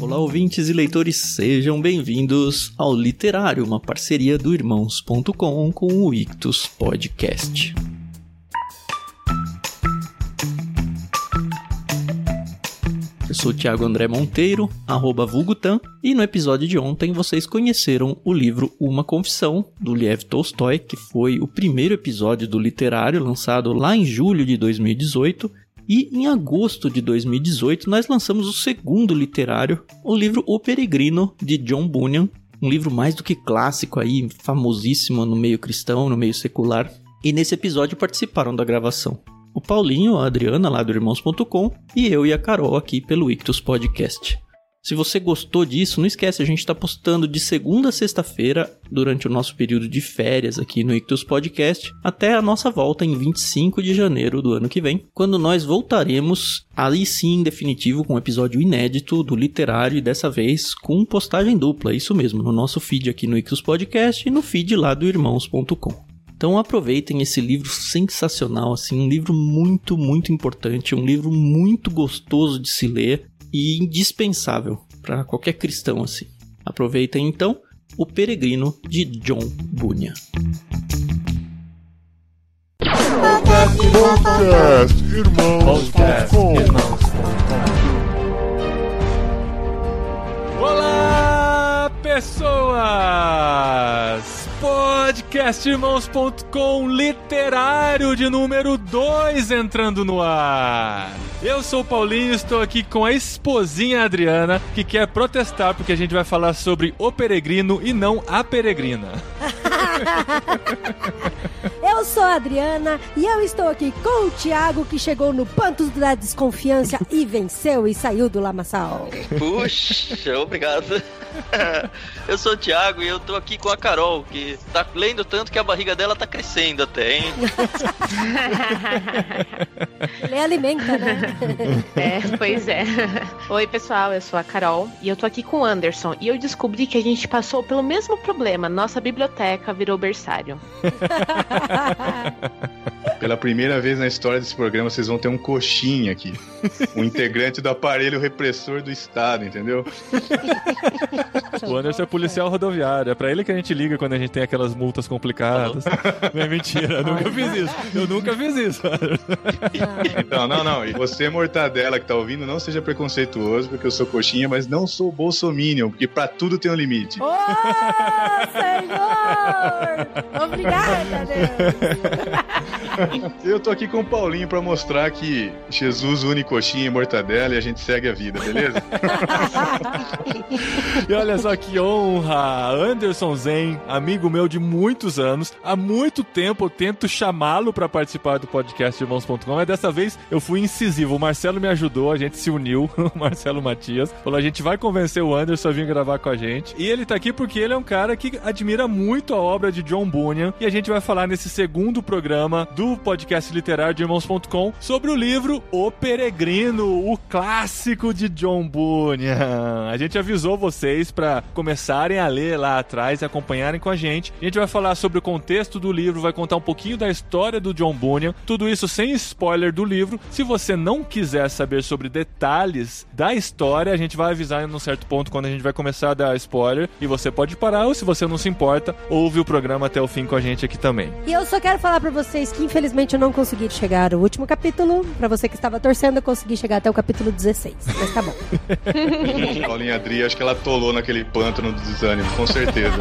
Olá, ouvintes e leitores, sejam bem-vindos ao Literário, uma parceria do Irmãos.com com o Ictus Podcast. Eu sou Thiago André Monteiro, arroba Vulgutan, e no episódio de ontem vocês conheceram o livro Uma Confissão, do Liev Tolstói, que foi o primeiro episódio do literário lançado lá em julho de 2018, e em agosto de 2018 nós lançamos o segundo literário, o livro O Peregrino, de John Bunyan, um livro mais do que clássico aí, famosíssimo no meio cristão, no meio secular. E nesse episódio participaram da gravação o Paulinho, a Adriana lá do Irmãos.com e eu e a Carol aqui pelo Ictus Podcast. Se você gostou disso, não esquece, a gente está postando de segunda a sexta-feira, durante o nosso período de férias aqui no Ictus Podcast, até a nossa volta em 25 de janeiro do ano que vem, quando nós voltaremos, aí sim, em definitivo, com um episódio inédito do literário e dessa vez com postagem dupla, isso mesmo, no nosso feed aqui no Ictus Podcast e no feed lá do Irmãos.com. Então aproveitem esse livro sensacional, assim, um livro muito, muito importante, um livro muito gostoso de se ler e indispensável para qualquer cristão assim. Aproveitem então O Peregrino de John Bunyan. Olá, pessoas! podcastirmãos.com literário de número 2 entrando no ar. Eu sou o Paulinho, estou aqui com a esposinha Adriana, que quer protestar porque a gente vai falar sobre o peregrino e não a peregrina. eu sou a Adriana e eu estou aqui com o Thiago que chegou no panto da desconfiança e venceu e saiu do lamaçal. Puxa, obrigado. eu sou o Thiago e eu tô aqui com a Carol, que tá lendo tanto que a barriga dela tá crescendo até, hein? Ele alimenta, né? É, pois é. Oi, pessoal, eu sou a Carol e eu tô aqui com o Anderson e eu descobri que a gente passou pelo mesmo problema. Nossa biblioteca virou berçário. Pela primeira vez na história desse programa, vocês vão ter um coxinha aqui. Um integrante do aparelho repressor do Estado, entendeu? O Anderson é policial rodoviário. É pra ele que a gente liga quando a gente tem aquelas multas complicadas. Não é mentira, eu nunca fiz isso. Eu nunca fiz isso. Então, não, não. E você, mortadela, que tá ouvindo, não seja preconceituoso, porque eu sou coxinha, mas não sou bolsominion, porque pra tudo tem um limite. Oh, Senhor! Obrigada, Deus! Eu tô aqui com o Paulinho pra mostrar que Jesus une coxinha e mortadela e a gente segue a vida, beleza? e olha só que honra! Anderson Zen, amigo meu de muitos anos. Há muito tempo eu tento chamá-lo para participar do podcast Irmãos.com, mas dessa vez eu fui incisivo. O Marcelo me ajudou, a gente se uniu, o Marcelo Matias. Falou: a gente vai convencer o Anderson a vir gravar com a gente. E ele tá aqui porque ele é um cara que admira muito a obra de John Bunyan. E a gente vai falar nesse segundo programa do podcast literário de Irmãos.com sobre o livro O Peregrino, o clássico de John Bunyan. A gente avisou vocês para começarem a ler lá atrás e acompanharem com a gente. A gente vai falar sobre o contexto do livro, vai contar um pouquinho da história do John Bunyan, tudo isso sem spoiler do livro. Se você não quiser saber sobre detalhes da história, a gente vai avisar em um certo ponto quando a gente vai começar a dar spoiler e você pode parar ou se você não se importa, ouve o programa até o fim com a gente aqui também. E eu só quero falar para vocês que infelizmente eu não consegui chegar ao último capítulo. Para você que estava torcendo, eu consegui chegar até o capítulo 16. Mas tá bom. Paulinha Adri, acho que ela tolou naquele pântano do desânimo, com certeza.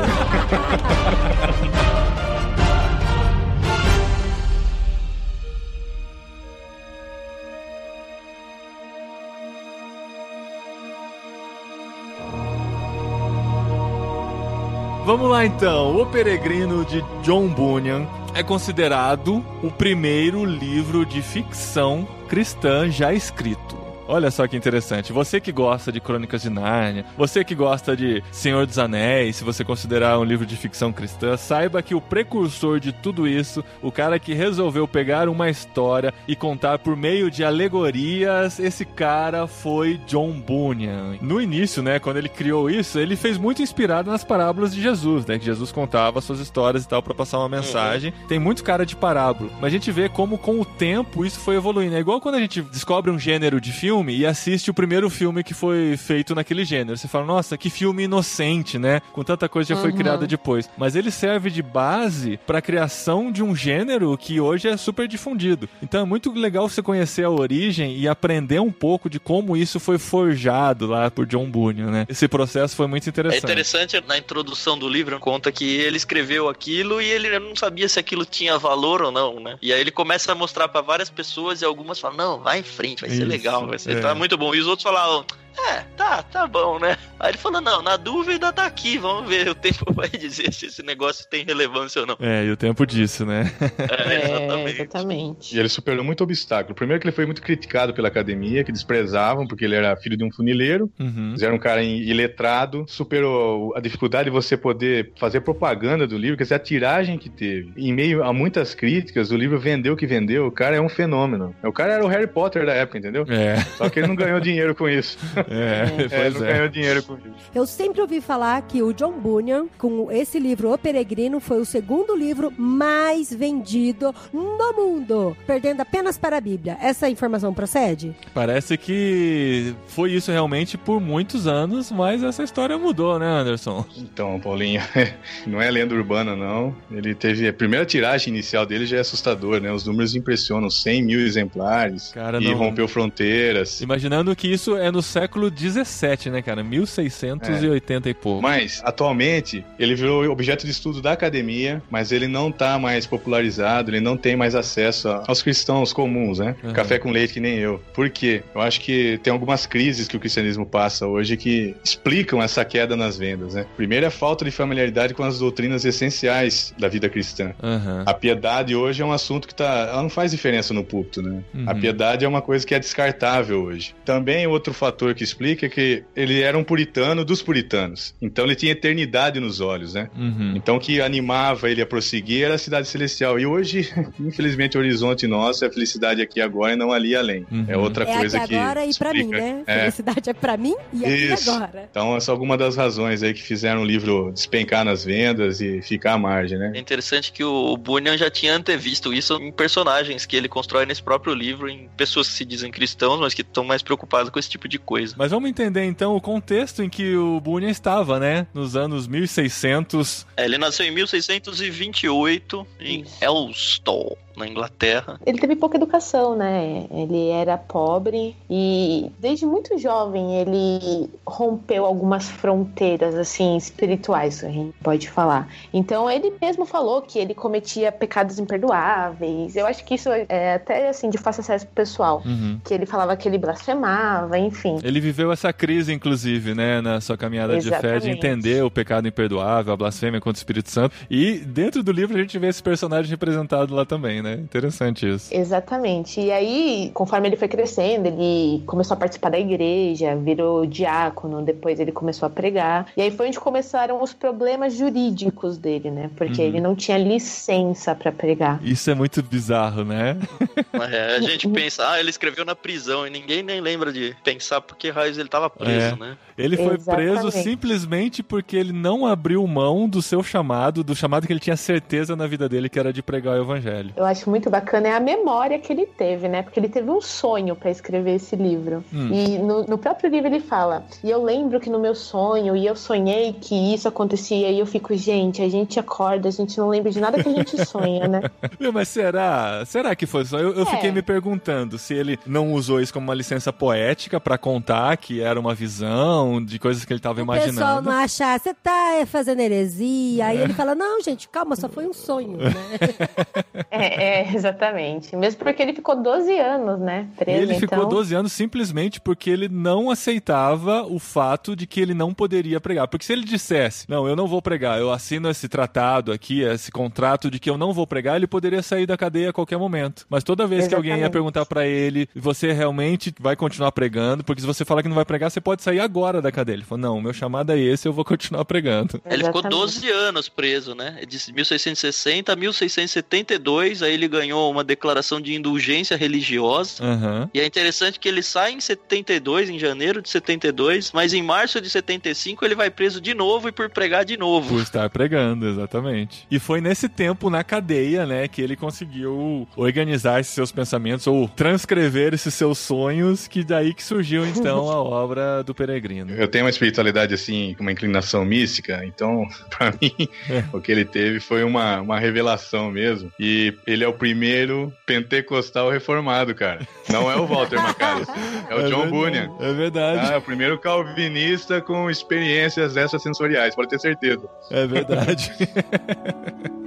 Vamos lá então. O Peregrino de John Bunyan é considerado o primeiro livro de ficção cristã já escrito. Olha só que interessante. Você que gosta de Crônicas de Nárnia, você que gosta de Senhor dos Anéis, se você considerar um livro de ficção cristã, saiba que o precursor de tudo isso, o cara que resolveu pegar uma história e contar por meio de alegorias, esse cara foi John Bunyan. No início, né, quando ele criou isso, ele fez muito inspirado nas parábolas de Jesus, né, que Jesus contava suas histórias e tal para passar uma mensagem. Uhum. Tem muito cara de parábola, mas a gente vê como com o tempo isso foi evoluindo. É igual quando a gente descobre um gênero de filme filme e assiste o primeiro filme que foi feito naquele gênero. Você fala, nossa, que filme inocente, né? Com tanta coisa já foi Uhum. criada depois. Mas ele serve de base pra criação de um gênero que hoje é super difundido. Então é muito legal você conhecer a origem e aprender um pouco de como isso foi forjado lá por John Bunyan, né? Esse processo foi muito É interessante. interessante, na introdução do livro, conta que ele escreveu aquilo e ele não sabia se aquilo tinha valor ou não, né? E aí ele começa a mostrar pra várias pessoas e algumas falam, não, vai em frente, vai ser Isso, legal, vai ser é. tá muito bom. E os outros falavam, é, tá, tá bom, né? Aí ele falou, não, na dúvida tá aqui, vamos ver, o tempo vai dizer se esse negócio tem relevância ou não. É, e o tempo disso, né? É, É, exatamente. exatamente. E ele superou muito obstáculo. Primeiro que ele foi muito criticado pela academia, que desprezavam, porque ele era filho de um funileiro. Uhum. Era um cara iletrado, superou a dificuldade de você poder fazer propaganda do livro, quer dizer, a tiragem que teve. Em meio a muitas críticas, o livro vendeu o que vendeu, o cara é um fenômeno. O cara era o Harry Potter da época, entendeu? É, Só que ele não ganhou dinheiro com isso. É, É, não é. ganhou dinheiro com isso. Eu sempre ouvi falar que o John Bunyan, com esse livro O Peregrino, foi o segundo livro mais vendido no mundo, perdendo apenas para a Bíblia. Essa informação procede? Parece que foi isso realmente por muitos anos, mas essa história mudou, né, Anderson? Então, Paulinho, não é lenda urbana, não. Ele teve. A primeira tiragem inicial dele já é assustador, né? Os números impressionam: 100 mil exemplares. Cara, e não- rompeu fronteiras. Imaginando que isso é no século 17, né, cara? 1680 e pouco. Mas, atualmente, ele virou objeto de estudo da academia, mas ele não tá mais popularizado, ele não tem mais acesso aos cristãos comuns, né? Uhum. Café com leite que nem eu. Por quê? Eu acho que tem algumas crises que o cristianismo passa hoje que explicam essa queda nas vendas, né? Primeiro é a falta de familiaridade com as doutrinas essenciais da vida cristã. Aham. A piedade hoje é um assunto que tá, ela não faz diferença no púlpito, né? Uhum. A piedade é uma coisa que é descartável hoje. Também outro fator que explica é que ele era um puritano dos puritanos. Então ele tinha eternidade nos olhos, né? Uhum. Então o que animava ele a prosseguir era a cidade celestial. E hoje, infelizmente, o horizonte nosso é a felicidade aqui agora e não ali além. Uhum. É outra é coisa aqui que agora e pra mim, explica. né? É. Felicidade é pra mim e aqui Isso. agora. Então essa é alguma das razões aí que fizeram o livro despencar nas vendas e ficar à margem, né? É interessante que o Bunyan já tinha antevisto isso em personagens que ele constrói nesse próprio livro, em pessoas que se dizem cristãos, mas que estão mais preocupadas com esse tipo de coisa. Mas vamos entender então o contexto em que o Bunyan estava, né? Nos anos 1600. É, ele nasceu em 1628 em Isso. Na Inglaterra. Ele teve pouca educação, né? Ele era pobre e desde muito jovem ele rompeu algumas fronteiras assim espirituais, a gente pode falar. Então ele mesmo falou que ele cometia pecados imperdoáveis. Eu acho que isso é até assim de fácil acesso pro pessoal, Uhum. que ele falava que ele blasfemava, enfim. Ele viveu essa crise, inclusive, né, na sua caminhada de fé, de Exatamente. entender o pecado imperdoável, a blasfêmia contra o Espírito Santo. E dentro do livro a gente vê esse personagem representado lá também, né? Interessante isso. Exatamente. E aí, conforme ele foi crescendo, ele começou a participar da igreja, virou diácono, depois ele começou a pregar. E aí foi onde começaram os problemas jurídicos dele, né? Porque Uhum. ele não tinha licença pra pregar. Isso é muito bizarro, né? É, a gente pensa, ah, ele escreveu na prisão, e ninguém nem lembra de pensar por que raios ele tava preso, É. né? Ele foi Exatamente. preso simplesmente porque ele não abriu mão do seu chamado, do chamado que ele tinha certeza na vida dele que era de pregar o evangelho. Eu acho muito bacana é a memória que ele teve, né? Porque ele teve um sonho pra escrever esse livro. Hum. E no, no próprio livro ele fala: E eu lembro que no meu sonho, e eu sonhei que isso acontecia, e eu fico, gente, a gente acorda, a gente não lembra de nada que a gente sonha, né? Meu, mas será? Será que foi só? Eu, eu É. fiquei me perguntando se ele não usou isso como uma licença poética pra contar que era uma visão de coisas que ele tava O pessoal imaginando. não achar, você tá é, fazendo heresia. Aí ele fala, não, gente, calma, só foi um sonho, né? É, é, exatamente. Mesmo porque ele ficou 12 anos, né? Preso, ele ficou então... 12 anos simplesmente porque ele não aceitava o fato de que ele não poderia pregar. Porque se ele dissesse, não, eu não vou pregar, eu assino esse tratado aqui, esse contrato de que eu não vou pregar, ele poderia sair da cadeia a qualquer momento. Mas toda vez que alguém ia Exatamente. perguntar pra ele, você realmente vai continuar pregando? Porque se você falar que não vai pregar, você pode sair agora da cadeia. Ele falou, não, meu chamado é esse, eu vou continuar pregando. Ele ficou Exatamente. 12 anos preso, né? De 1660 a 1672, aí ele ganhou uma declaração de indulgência religiosa. Aham. E é interessante que ele sai em 72, em janeiro de 72, mas em março de 75 ele vai preso de novo e por pregar de novo. Por estar pregando, exatamente. E foi nesse tempo, na cadeia, né, que ele conseguiu organizar esses seus pensamentos ou transcrever esses seus sonhos, que daí que surgiu, então, a obra do Peregrino. Eu tenho uma espiritualidade assim, com uma inclinação mística, então, pra mim, É. o que ele teve foi uma, uma revelação mesmo. E ele é o primeiro pentecostal reformado, cara. Não é o Walter Macalester, é o John verdade, Bunyan. É verdade, Ah, é o primeiro calvinista com experiências extrasensoriais, pode ter certeza. é verdade.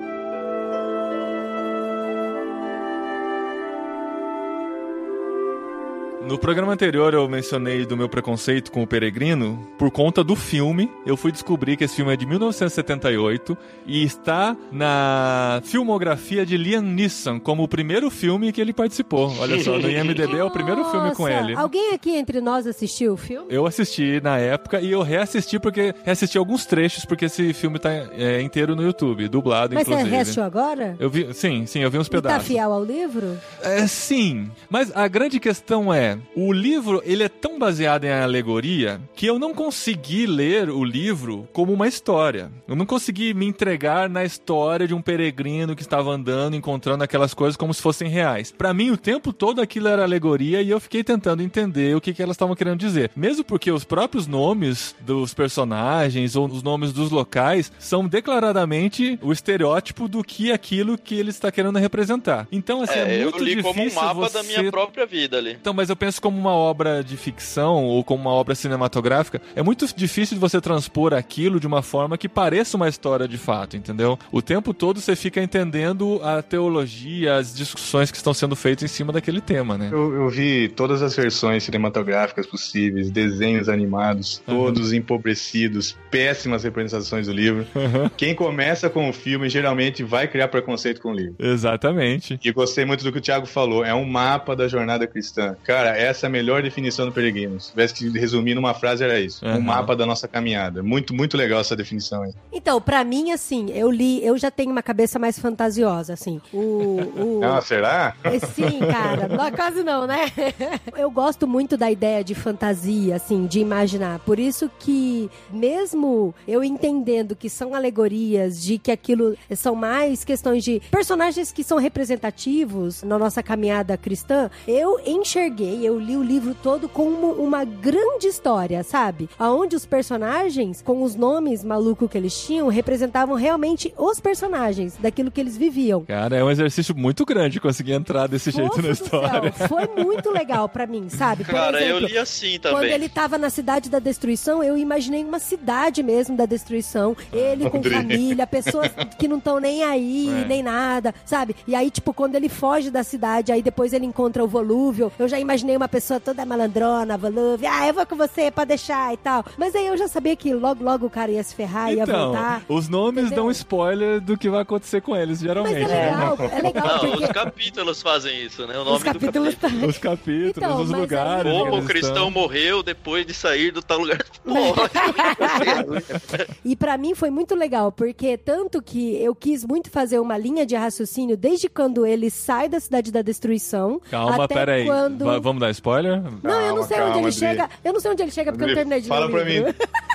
No programa anterior eu mencionei do meu preconceito com o Peregrino. Por conta do filme, eu fui descobrir que esse filme é de 1978 e está na filmografia de Liam Neeson como o primeiro filme que ele participou. Olha só, no IMDb é o primeiro filme com Nossa, ele. Alguém aqui entre nós assistiu o filme? Eu assisti na época e eu reassisti porque reassisti alguns trechos porque esse filme tá é, inteiro no YouTube, dublado Mas você inclusive. reassistiu agora? Eu vi, sim, sim, eu vi uns E tá pedaços. fiel ao livro? É, sim, mas a grande questão é, o livro, ele é tão baseado em alegoria que eu não consegui ler o livro como uma história. Eu não consegui me entregar na história de um peregrino que estava andando, encontrando aquelas coisas como se fossem reais. Pra mim, o tempo todo aquilo era alegoria e eu fiquei tentando entender o que, que elas estavam querendo dizer. Mesmo porque os próprios nomes dos personagens ou os nomes dos locais são declaradamente o estereótipo do que aquilo que ele está querendo representar. Então, assim, é, É, eu muito li como um difícil mapa você... da minha própria vida ali. Então, mas eu penso como uma obra de ficção ou como uma obra cinematográfica, é muito difícil de você transpor aquilo de uma forma que pareça uma história de fato, entendeu? O tempo todo você fica entendendo a teologia, as discussões que estão sendo feitas em cima daquele tema, né? Eu, eu vi todas as versões cinematográficas possíveis, desenhos animados, todos empobrecidos, péssimas representações do livro. Quem começa com o filme geralmente vai criar preconceito com o livro. Exatamente. E gostei muito do que o Thiago falou, é um mapa da jornada cristã. Cara, essa é a melhor definição do peregrino. Se tivesse que resumir numa frase, era isso. Uhum. Um mapa da nossa caminhada. Muito, muito legal essa definição aí. Então, pra mim, assim, eu li, eu já tenho uma cabeça mais fantasiosa, assim. O, o, Ah, será? É, Sim, cara. Não, quase não, né? Eu gosto muito da ideia de fantasia, assim, de imaginar. Por isso que, mesmo eu entendendo que são alegorias, de que aquilo são mais questões de personagens que são representativos na nossa caminhada cristã, eu enxerguei, eu li o livro todo como uma grande história, sabe? Aonde os personagens, com os nomes malucos que eles tinham, representavam realmente os personagens, daquilo que eles viviam. Cara, é um exercício muito grande conseguir entrar desse jeito Nossa na história. céu, foi muito legal pra mim, sabe? Por Cara, exemplo, eu li assim quando também. ele tava na cidade da destruição, eu imaginei uma cidade mesmo da destruição. Ele com família, pessoas que não estão nem aí, É. nem nada, sabe? E aí, tipo, quando ele foge da cidade, aí depois ele encontra o volúvel, eu já imaginei uma pessoa toda malandrona, volúvel, ah, eu vou com você, pode deixar e tal. Mas aí eu já sabia que logo, logo o cara ia se ferrar, ia Então, voltar. os nomes Entendeu? dão spoiler do que vai acontecer com eles, Mas geralmente. é né? legal, é legal Não, porque os capítulos fazem isso, né? O nome os capítulos do capítulo. Os capítulos, Então, os mas aí- lugares. Como o cristão estão. morreu depois de sair do tal lugar. E pra mim foi muito legal, porque tanto que eu quis muito fazer uma linha de raciocínio desde quando ele sai da cidade da destruição. Calma, até pera aí. Quando... Va- Vamos dar spoiler? Não, eu não Calma, sei onde calma, ele Adri. chega. Eu não sei onde ele chega porque eu não Adri, terminei de fala ler pra livro.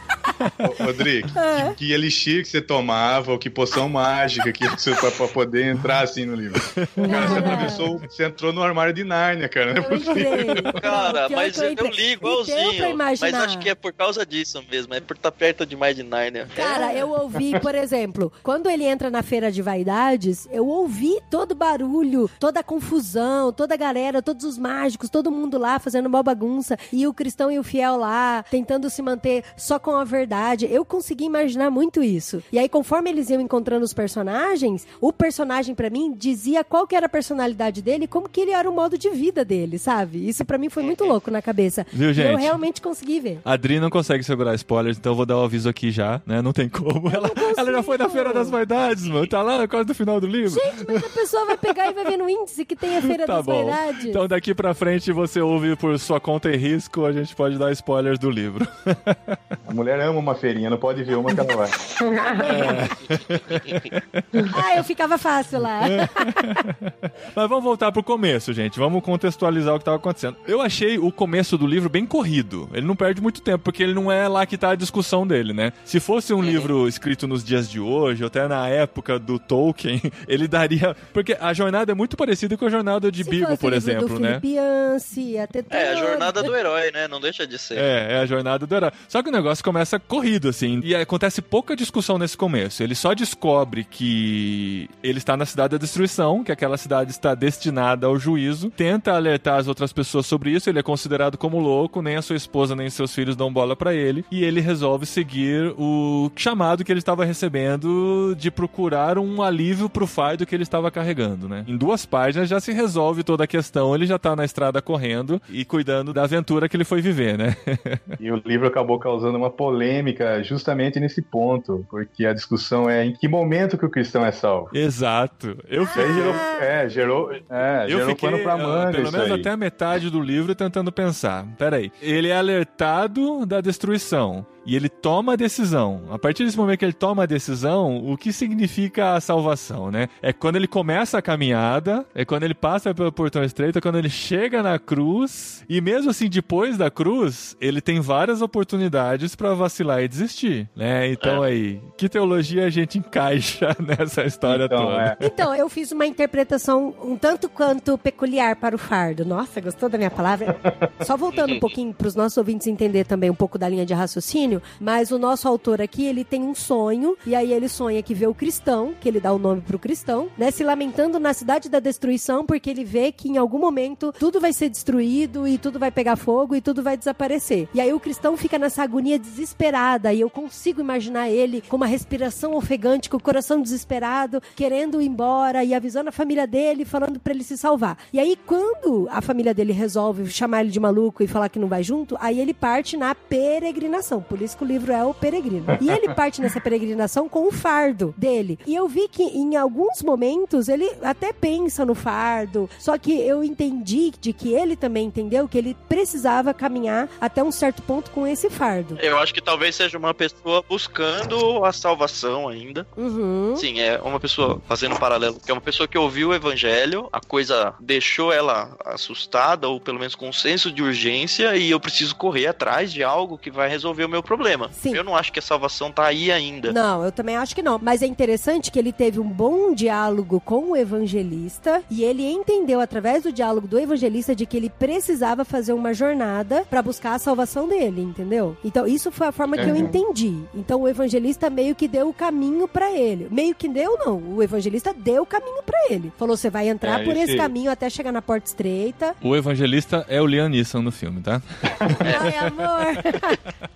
Ô, Rodrigo, É. que, que elixir que você tomava, ou que poção mágica que você pra, pra poder entrar assim no livro. Cara, você atravessou, você entrou no armário de Nárnia, cara. Não é Eu possível. entrei. Cara, mas que eu, entrei. li igualzinho. Mas acho que é por causa disso mesmo. É por estar perto demais de Narnia. Cara, eu ouvi, por exemplo, quando ele entra na feira de vaidades, eu ouvi todo o barulho, toda a confusão, toda a galera, todos os mágicos, todo mundo lá fazendo uma bagunça, e o cristão e o fiel lá tentando se manter só com a verdade. Eu consegui imaginar muito isso. E aí, conforme eles iam encontrando os personagens, o personagem pra mim dizia qual que era a personalidade dele, como que ele era o modo de vida dele, sabe? Isso pra mim foi muito louco na cabeça. Viu, E eu gente? realmente consegui ver. A Adri não consegue segurar spoilers, então eu vou dar o aviso aqui já, né? Não tem como. Ela, ela já foi na Feira das Vaidades, mano. Tá lá quase no final do livro. Gente, mas a pessoa vai pegar e vai ver no índice que tem a Feira Tá das bom. Vaidades. Então daqui pra frente você ouve por sua conta e risco, a gente pode dar spoilers do livro. mulher ama uma feirinha, não pode ver uma que ela vai. ah, eu ficava fácil lá. Mas vamos voltar pro começo, gente. Vamos contextualizar o que estava acontecendo. Eu achei o começo do livro bem corrido. Ele não perde muito tempo, porque ele não é lá que tá a discussão dele, né? Se fosse um livro escrito nos dias de hoje, ou até na época do Tolkien, ele daria. Porque a jornada é muito parecida com a jornada de Se Bilbo, fosse por o livro exemplo, do né? Felipe Ter É, a jornada do herói, né? Não deixa de ser. É, é a jornada do herói. Só que o negócio começa corrido, assim, e acontece pouca discussão nesse começo. Ele só descobre que ele está na cidade da destruição, que aquela cidade está destinada ao juízo, tenta alertar as outras pessoas sobre isso, ele é considerado como louco, nem a sua esposa nem seus filhos dão bola pra ele, e ele resolve seguir o chamado que ele estava recebendo de procurar um alívio pro fardo que ele estava carregando, né? Em duas páginas já se resolve toda a questão, ele já tá na estrada correndo e cuidando da aventura que ele foi viver, né? E o livro acabou causando uma polêmica justamente nesse ponto, porque a discussão é em que momento que o cristão é salvo. Exato. Eu Isso aí gerou, é, gerou, é, Eu gerou fiquei, pano pra ah, manga pelo isso menos aí. até a metade do livro tentando pensar. Peraí. Ele é alertado da destruição. E ele toma a decisão. A partir desse momento que ele toma a decisão, o que significa a salvação, né? É quando ele começa a caminhada, é quando ele passa pelo portão estreito, é quando ele chega na cruz. E mesmo assim, depois da cruz, ele tem várias oportunidades pra vacilar e desistir, né? Então aí, que teologia a gente encaixa nessa história Então, toda? é. Então, eu fiz uma interpretação um tanto quanto peculiar para o fardo. Nossa, gostou da minha palavra? Só voltando um pouquinho para os nossos ouvintes entender também um pouco da linha de raciocínio, mas o nosso autor aqui, ele tem um sonho, e aí ele sonha que vê o cristão, que ele dá o nome pro cristão, né, se lamentando na cidade da destruição, porque ele vê que em algum momento tudo vai ser destruído e tudo vai pegar fogo e tudo vai desaparecer. E aí o cristão fica nessa agonia desesperada, e eu consigo imaginar ele com uma respiração ofegante, com o coração desesperado, querendo ir embora e avisando a família dele, falando pra ele se salvar. E aí, quando a família dele resolve chamar ele de maluco e falar que não vai junto, aí ele parte na peregrinação. Por isso que o livro é o peregrino. E ele parte nessa peregrinação com o fardo dele. E eu vi que em alguns momentos ele até pensa no fardo, só que eu entendi de que ele também entendeu que ele precisava caminhar até um certo ponto com esse fardo. Eu acho que talvez seja uma pessoa buscando a salvação ainda. Uhum. Sim, é uma pessoa fazendo um paralelo, que é uma pessoa que ouviu o evangelho, a coisa deixou ela assustada, ou pelo menos com um senso de urgência, e eu preciso correr atrás de algo que vai resolver o meu problema. Sim. Eu não acho que a salvação tá aí ainda. Não, eu também acho que não. Mas é interessante que ele teve um bom diálogo com o evangelista e ele entendeu através do diálogo do evangelista de que ele precisava fazer uma jornada pra buscar a salvação dele, entendeu? Então isso foi a forma que eu Uhum. entendi. Então o evangelista meio que deu o caminho pra ele. Meio que deu não, o evangelista deu o caminho pra ele. Falou: "Você vai entrar É, por esse esse- caminho até chegar na porta estreita". O evangelista é o Liam Neeson no filme, tá? Ai, amor.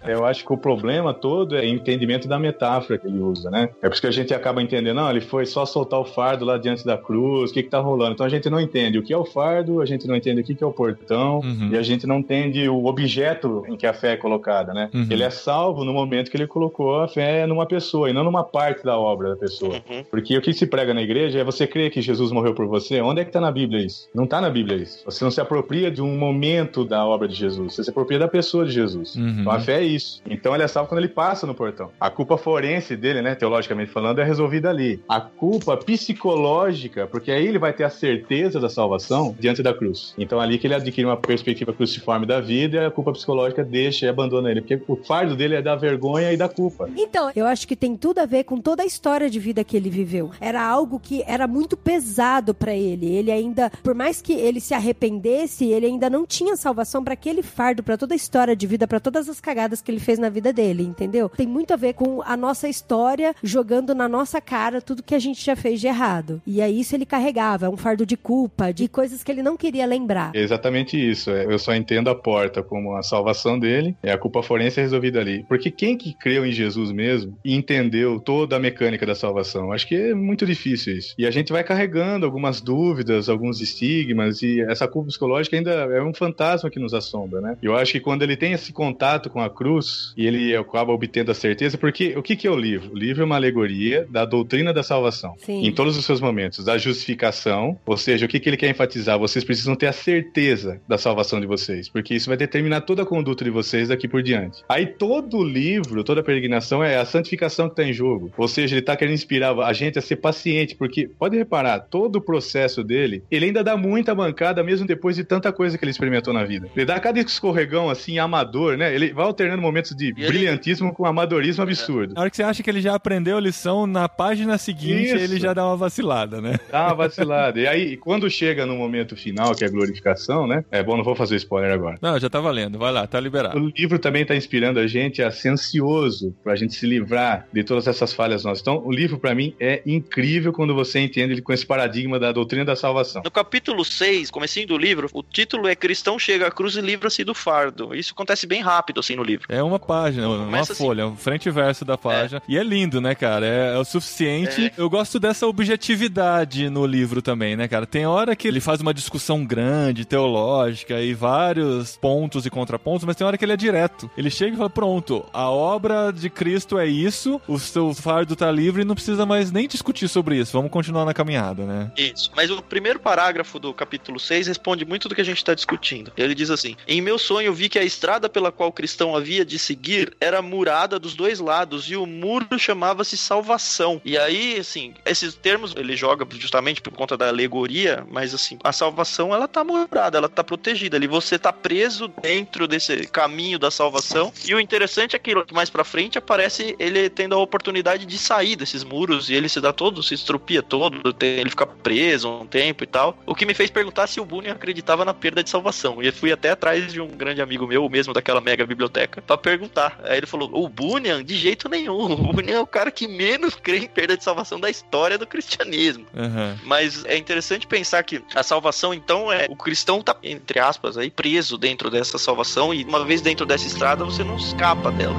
Eu acho que o problema todo é o entendimento da metáfora que ele usa, né? É por isso que a gente acaba entendendo, não, ele foi só soltar o fardo lá diante da cruz, o que que tá rolando? Então a gente não entende o que é o fardo, a gente não entende o que que é o portão, Uhum. e a gente não entende o objeto em que a fé é colocada, né? Uhum. Ele é salvo no momento que ele colocou a fé numa pessoa, e não numa parte da obra da pessoa. Uhum. Porque o que se prega na igreja é você crer que Jesus morreu por você. Onde é que tá na Bíblia isso? Não tá na Bíblia isso. Você não se apropria de um momento da obra de Jesus, você se apropria da pessoa de Jesus. Uhum. Então a fé é isso. Então ele é salvo quando ele passa no portão. A culpa forense dele, né, teologicamente falando, é resolvida ali. A culpa psicológica, porque aí ele vai ter a certeza da salvação diante da cruz. Então ali que ele adquire uma perspectiva cruciforme da vida e a culpa psicológica deixa e abandona ele, porque o fardo dele é da vergonha e da culpa. Então, eu acho que tem tudo a ver com toda a história de vida que ele viveu. Era algo que era muito pesado pra ele. Ele ainda, por mais que ele se arrependesse, ele ainda não tinha salvação pra aquele fardo, pra toda a história de vida, pra todas as cagadas que ele fez na vida dele, entendeu? Tem muito a ver com a nossa história jogando na nossa cara tudo que a gente já fez de errado. E é isso ele carregava, um fardo de culpa, de coisas que ele não queria lembrar. Exatamente isso. é, Eu só entendo a porta como a salvação dele, é a culpa forense é resolvida ali. Porque quem que creu em Jesus mesmo e entendeu toda a mecânica da salvação? Acho que é muito difícil isso. E a gente vai carregando algumas dúvidas, alguns estigmas, e essa culpa psicológica ainda é um fantasma que nos assombra, né? Eu acho que quando ele tem esse contato com a cruz, E ele acaba obtendo a certeza, porque o que, que é o livro? O livro é uma alegoria da doutrina da salvação. Sim. Em todos os seus momentos. Da justificação, ou seja, o que, que ele quer enfatizar? Vocês precisam ter a certeza da salvação de vocês, porque isso vai determinar toda a conduta de vocês daqui por diante. Aí todo o livro, toda a peregrinação é a santificação que está em jogo. Ou seja, ele está querendo inspirar a gente a ser paciente, porque pode reparar, todo o processo dele, ele ainda dá muita bancada, mesmo depois de tanta coisa que ele experimentou na vida. Ele dá cada escorregão assim, amador, né? Ele vai alternando momentos de ele- brilhantismo com amadorismo absurdo. Na hora que você acha que ele já aprendeu a lição, na página seguinte Isso. ele já dá uma vacilada, né? Dá uma vacilada. E aí, quando chega no momento final, que é a glorificação, né? É bom, não vou fazer spoiler agora. Não, já tá valendo. Vai lá, tá liberado. O livro também está inspirando a gente a ser ansioso para a gente se livrar de todas essas falhas nossas. Então, o livro, para mim, é incrível quando você entende ele com esse paradigma da doutrina da salvação. No capítulo 6, comecinho do livro, o título é Cristão chega à cruz e livra-se do fardo. Isso acontece bem rápido, assim, no livro. É uma página, uma assim. folha, um frente e verso da página. E é lindo, né, cara? É, é o suficiente. É. Eu gosto dessa objetividade no livro também, né, cara? Tem hora que ele faz uma discussão grande, teológica, e vários pontos e contrapontos, mas tem hora que ele é direto. Ele chega e fala: pronto, a obra de Cristo é isso, o seu fardo tá livre e não precisa mais nem discutir sobre isso. Vamos continuar na caminhada, né? Isso. Mas o primeiro parágrafo do capítulo 6 responde muito do que a gente está discutindo. Ele diz assim: Em meu sonho vi que a estrada pela qual o cristão havia de seguir era murada dos dois lados e o muro chamava-se salvação. E aí, assim, esses termos ele joga justamente por conta da alegoria, mas assim, a salvação ela tá murada, ela tá protegida ali. Você tá preso dentro desse caminho da salvação. E o interessante é que mais pra frente aparece ele tendo a oportunidade de sair desses muros e ele se dá todo, se estrupia todo, ele fica preso um tempo e tal. O que me fez perguntar se o Bunyan acreditava na perda de salvação. E fui até atrás de um grande amigo meu, mesmo daquela mega biblioteca, pra perguntar. Aí ele falou: o Bunyan, de jeito nenhum. O Bunyan é o cara que menos crê em perda de salvação da história do cristianismo. Aham. Mas é interessante pensar que a salvação, então, é o cristão tá, entre aspas, aí preso dentro dessa salvação, e uma vez dentro dessa estrada, você não escapa dela.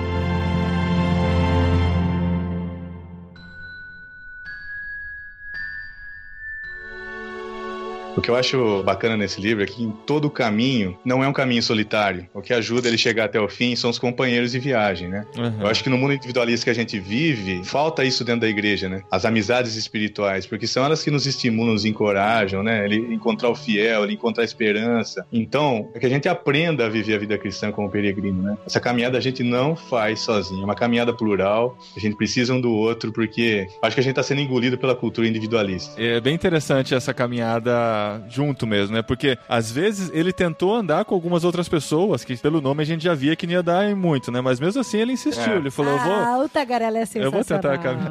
O que eu acho bacana nesse livro é que em todo caminho não é um caminho solitário. O que ajuda ele chegar até o fim são os companheiros de viagem, né? aham. Eu acho que no mundo individualista que a gente vive, falta isso dentro da igreja, né? As amizades espirituais, porque são elas que nos estimulam, nos encorajam, né? Ele encontrar o fiel, ele encontrar a esperança. Então, é que a gente aprenda a viver a vida cristã como peregrino, né? Essa caminhada a gente não faz sozinho, é uma caminhada plural, a gente precisa um do outro, porque acho que a gente está sendo engolido pela cultura individualista. É bem interessante essa caminhada junto mesmo, né? Porque às vezes ele tentou andar com algumas outras pessoas, que pelo nome a gente já via que não ia dar em muito, né? Mas mesmo assim ele insistiu, É. ele falou: eu vou. Ah, o Tagarela é Eu sensacional. vou tentar caminhar.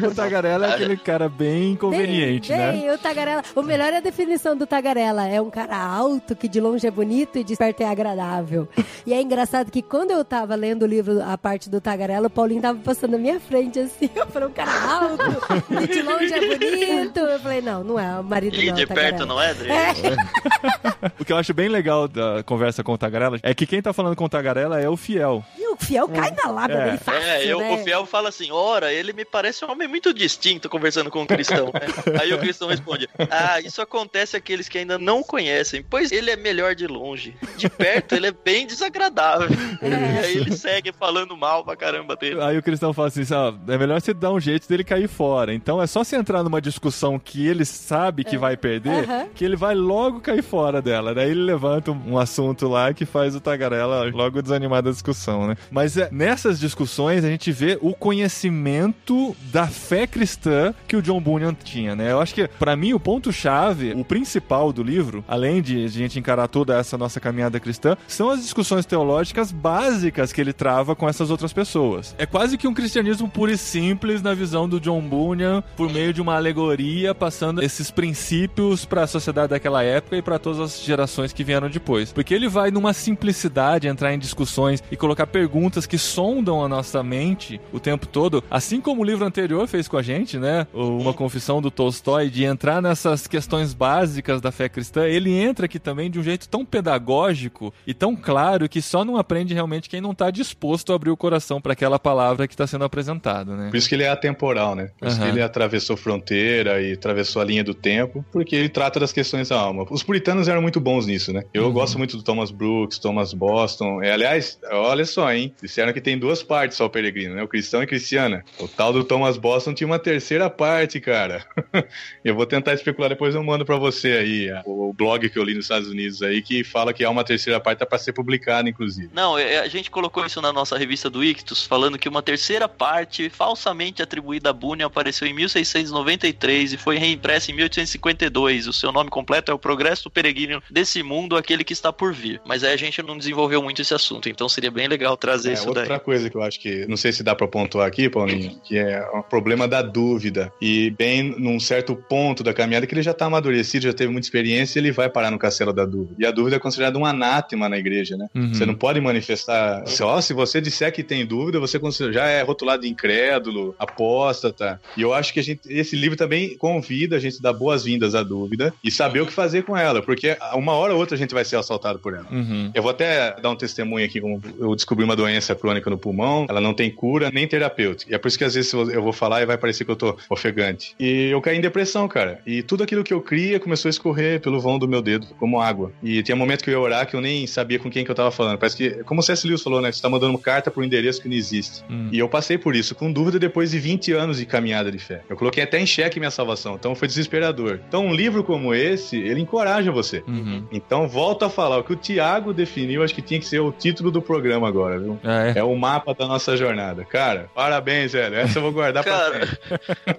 O Tagarela é aquele cara bem inconveniente, bem, né? bem, o Tagarela. O melhor é a definição do Tagarela. É um cara alto, que de longe é bonito e de perto é agradável. e é engraçado que quando eu tava lendo o livro, a parte do Tagarela, o Paulinho tava passando na minha frente, assim. Eu falei, um cara alto, e de longe é bonito. Eu falei, não, não é o marido E não, Tagarela. Perto, não é, Adri? O que eu acho bem legal da conversa com o Tagarela é que quem tá falando com o Tagarela é o fiel. E fiel cai na lábia É. dele fácil, É, eu, né? o fiel fala assim: ora, ele me parece um homem muito distinto conversando com um cristão. né? Aí o cristão responde: Ah, isso acontece àqueles que ainda não conhecem, pois ele é melhor de longe. De perto, ele é bem desagradável. É. Aí ele segue falando mal pra caramba dele. Aí o cristão fala assim: ah, é melhor você dar um jeito dele cair fora. Então é só você entrar numa discussão que ele sabe que vai perder, que ele vai logo cair fora dela. Daí ele levanta um, um assunto lá que faz o Tagarela logo desanimar da discussão, né? Mas é, nessas discussões a gente vê o conhecimento da fé cristã que o John Bunyan tinha, né? Eu acho que, pra mim, o ponto-chave, o principal do livro, além de a gente encarar toda essa nossa caminhada cristã, são as discussões teológicas básicas que ele trava com essas outras pessoas. É quase que um cristianismo puro e simples na visão do John Bunyan, por meio de uma alegoria, passando esses princípios para a sociedade daquela época e para todas as gerações que vieram depois. Porque ele vai numa simplicidade entrar em discussões e colocar perguntas que sondam a nossa mente o tempo todo, assim como o livro anterior fez com a gente, né? Uma confissão do Tolstói de entrar nessas questões básicas da fé cristã. Ele entra aqui também de um jeito tão pedagógico e tão claro que só não aprende realmente quem não está disposto a abrir o coração para aquela palavra que está sendo apresentada, né? Por isso que ele é atemporal, né? Por isso Aham. que ele atravessou fronteira e atravessou a linha do tempo, porque ele trata das questões da alma. Os puritanos eram muito bons nisso, né? Eu Uhum. gosto muito do Thomas Brooks, Thomas Boston. É, aliás, olha só, hein? Hein? Disseram que tem duas partes só o Peregrino, né? O cristão e cristiana. O tal do Thomas Boston tinha uma terceira parte, cara. eu vou tentar especular, depois eu mando para você aí o blog que eu li nos Estados Unidos aí que fala que há uma terceira parte tá para ser publicada, inclusive. Não, é, a gente colocou isso na nossa revista do Ictus, falando que uma terceira parte falsamente atribuída a Bunyan apareceu em 1693 e foi reimpressa em 1852. O seu nome completo é O Progresso do Peregrino desse Mundo, aquele que está por vir. Mas aí a gente não desenvolveu muito esse assunto, então seria bem legal trazer é, isso outra daí. Outra coisa que eu acho que, não sei se dá para pontuar aqui, Paulinho, que é o problema da dúvida. E bem num certo ponto da caminhada que ele já está amadurecido, já teve muita experiência, ele vai parar no castelo da dúvida. E a dúvida é considerada um anátema na igreja, né? Uhum. Você não pode manifestar. Só se você disser que tem dúvida, você já é rotulado de incrédulo, apóstata. E eu acho que a gente, esse livro também convida a gente a dar boas-vindas à dúvida e saber o que fazer com ela, porque uma hora ou outra a gente vai ser assaltado por ela. Uhum. Eu vou até dar um testemunho aqui, como eu descobri uma doença crônica no pulmão, ela não tem cura nem terapêutica. E é por isso que às vezes eu vou falar e vai parecer que eu tô ofegante. E eu caí em depressão, cara. E tudo aquilo que eu cria começou a escorrer pelo vão do meu dedo, como água. E tinha momentos que eu ia orar que eu nem sabia com quem que eu tava falando. Parece que, como o C.S. Lewis falou, né? Você tá mandando carta pro endereço que não existe. Hum. E eu passei por isso, com dúvida, depois de 20 anos de caminhada de fé. Eu coloquei até em xeque minha salvação, então foi desesperador. Então, um livro como esse, ele encoraja você. Uhum. Então, volto a falar, o que o Tiago definiu, acho que tinha que ser o título do programa agora, viu? Ah, é? é? o mapa da nossa jornada. Cara, parabéns, velho. Essa eu vou guardar Cara,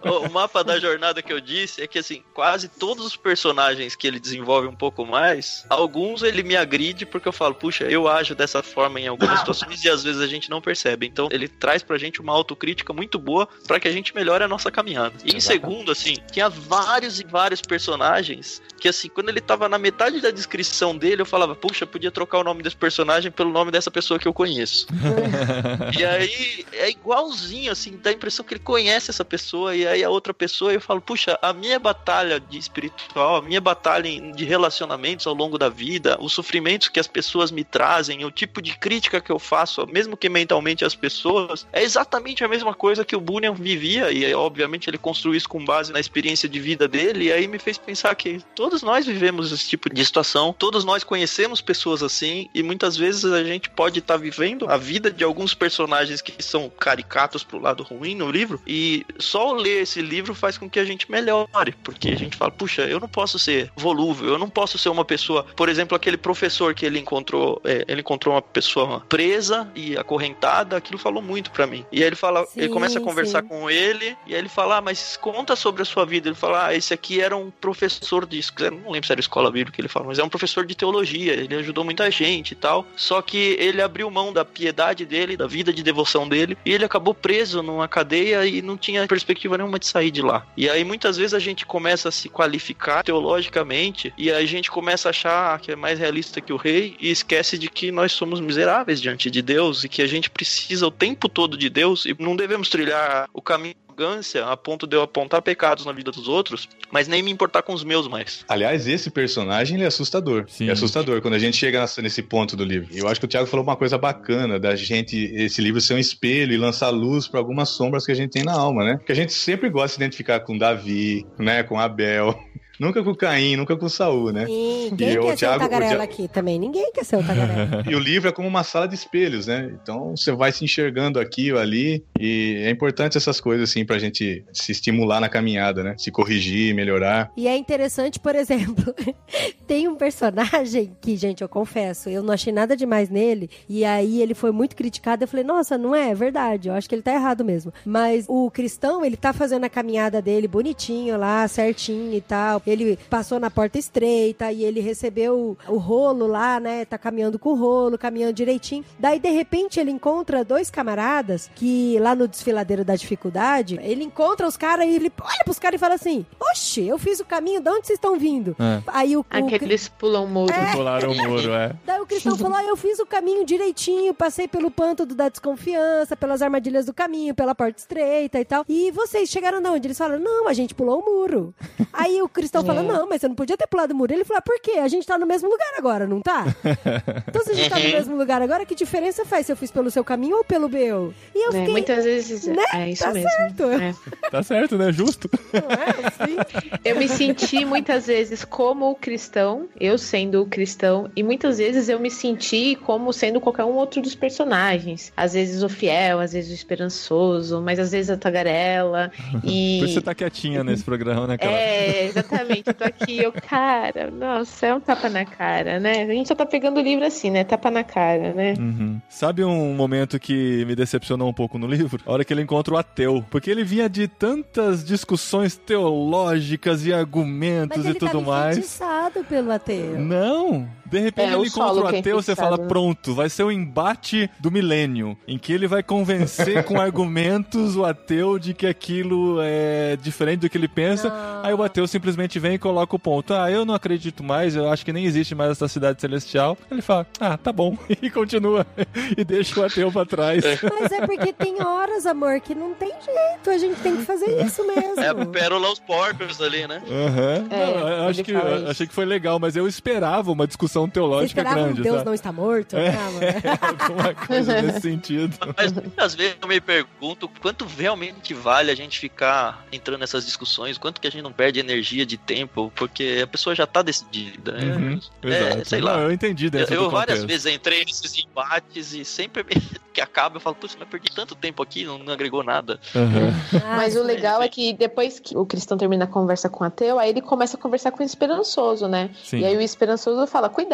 pra o mapa da jornada que eu disse é que, assim, quase todos os personagens que ele desenvolve um pouco mais, alguns ele me agride porque eu falo, puxa, eu ajo dessa forma em algumas situações e às vezes a gente não percebe. Então, ele traz pra gente uma autocrítica muito boa para que a gente melhore a nossa caminhada. E em segundo, assim, tinha vários e vários personagens que, assim, quando ele tava na metade da descrição dele, eu falava, puxa, podia trocar o nome desse personagem pelo nome dessa pessoa que eu conheço. e aí é igualzinho, assim, dá a impressão que ele conhece essa pessoa, e aí a outra pessoa, eu falo, puxa, a minha batalha de espiritual, a minha batalha de relacionamentos ao longo da vida, os sofrimentos que as pessoas me trazem, o tipo de crítica que eu faço, mesmo que mentalmente as pessoas, é exatamente a mesma coisa que o Bunyan vivia, e obviamente ele construiu isso com base na experiência de vida dele, e aí me fez pensar que todos nós vivemos esse tipo de situação, todos nós conhecemos pessoas assim, e muitas vezes a gente pode estar tá vivendo a vida de alguns personagens que são caricatos pro lado ruim no livro, e só ler esse livro faz com que a gente melhore, porque a gente fala, puxa, eu não posso ser volúvel, eu não posso ser uma pessoa, por exemplo, aquele professor que ele encontrou, é, ele encontrou uma pessoa presa e acorrentada, aquilo falou muito para mim. E aí ele fala, sim, ele começa a conversar sim. com ele, e aí ele fala, ah, mas conta sobre a sua vida. Ele fala, ah, esse aqui era um professor de, não lembro se era escola bíblica que ele fala, mas é um professor de teologia, ele ajudou muita gente e tal. Só que ele abriu mão da piedade dele, da vida de devoção dele, e ele acabou preso numa cadeia e não tinha perspectiva nenhuma de sair de lá. E aí muitas vezes a gente começa a se qualificar teologicamente e a gente começa a achar que é mais realista que o rei e esquece de que nós somos miseráveis diante de Deus e que a gente precisa o tempo todo de Deus e não devemos trilhar o caminho arrogância a ponto de eu apontar pecados na vida dos outros, mas nem me importar com os meus mais. Aliás, esse personagem ele é assustador. Sim. É assustador quando a gente chega nesse ponto do livro. Eu acho que o Thiago falou uma coisa bacana da gente, esse livro ser um espelho e lançar luz para algumas sombras que a gente tem na alma, né? Que a gente sempre gosta de se identificar com Davi, né? Com Abel. Nunca com Caim, nunca com Saul, né? Ninguém e quer o ser o tagarela aqui também. Ninguém quer ser o tagarela. e o livro é como uma sala de espelhos, né? Então você vai se enxergando aqui ou ali. E é importante essas coisas, assim, pra gente se estimular na caminhada, né? Se corrigir, melhorar. E é interessante, por exemplo, tem um personagem que, gente, eu confesso, eu não achei nada demais nele. E aí ele foi muito criticado. Eu falei, nossa, não é, é verdade. Eu acho que ele tá errado mesmo. Mas o cristão, ele tá fazendo a caminhada dele bonitinho lá, certinho e tal ele passou na porta estreita e ele recebeu o, rolo lá, né? Tá caminhando com o rolo, caminhando direitinho. Daí, de repente, ele encontra dois camaradas que lá no desfiladeiro da dificuldade, ele encontra os caras e ele olha pros caras e fala assim: Oxe, eu fiz o caminho, de onde vocês estão vindo? É. Aí o, Aqueles o... pulam o muro. É. Pularam o muro, é. Daí o cristão falou: ah, Eu fiz o caminho direitinho, passei pelo panto da desconfiança, pelas armadilhas do caminho, pela porta estreita e tal. E vocês chegaram de onde? Eles falam: Não, a gente pulou o muro. Aí o cristão ela fala, não, mas você não podia ter pulado o muro. Ele fala, por quê? A gente tá no mesmo lugar agora, não tá? então se a gente tá no Uhum. mesmo lugar agora, que diferença faz se eu fiz pelo seu caminho ou pelo meu? E eu né? fiquei, Muitas vezes né? é isso Tá mesmo. certo. É. Tá certo, né? Justo. não é assim? Eu me senti muitas vezes como o cristão, eu sendo o cristão, e muitas vezes eu me senti como sendo qualquer um outro dos personagens. Às vezes o fiel, às vezes o esperançoso, mas às vezes a tagarela. E Por isso você tá quietinha nesse programa, né, cara? É, exatamente. Eu tô aqui, eu, cara, nossa, é um tapa na cara, né? A gente só tá pegando o livro assim, né? Tapa na cara, né? Uhum. Sabe um momento que me decepcionou um pouco no livro? A hora que ele encontra o ateu. Porque ele vinha de tantas discussões teológicas e argumentos Mas e ele tudo tava mais. enfeitiçado pelo ateu. Não! De repente É, ele encontra o é ateu, você fala, pronto, vai ser o embate do milênio, em que ele vai convencer com argumentos o ateu de que aquilo é diferente do que ele pensa. Não. Aí o ateu simplesmente vem e coloca o ponto. Ah, eu não acredito mais, eu acho que nem existe mais essa cidade celestial. Ele fala, ah, tá bom. E continua. E deixa o ateu pra trás. Mas é porque tem horas, amor, que não tem jeito. A gente tem que fazer isso mesmo. É a pérola aos porcos ali, né? Aham. É, Não, acho que, eu isso. achei que foi legal, mas eu esperava uma discussão Você teológica um grande. Deus sabe? não está morto? É. Calma. Alguma coisa nesse sentido. Mas muitas vezes eu me pergunto quanto realmente vale a gente ficar entrando nessas discussões, quanto que a gente não perde energia de tempo, porque a pessoa já tá decidida. né? Uhum, É, sei lá. Não, eu entendi Eu, dentro eu várias vezes entrei nesses embates e sempre me- que acaba eu falo, putz, mas perdi tanto tempo aqui, não, não agregou nada. Ah, Mas o legal é que depois que o cristão termina a conversa com o ateu, aí ele começa a conversar com o esperançoso, né? Sim. E aí o esperançoso fala: cuidado,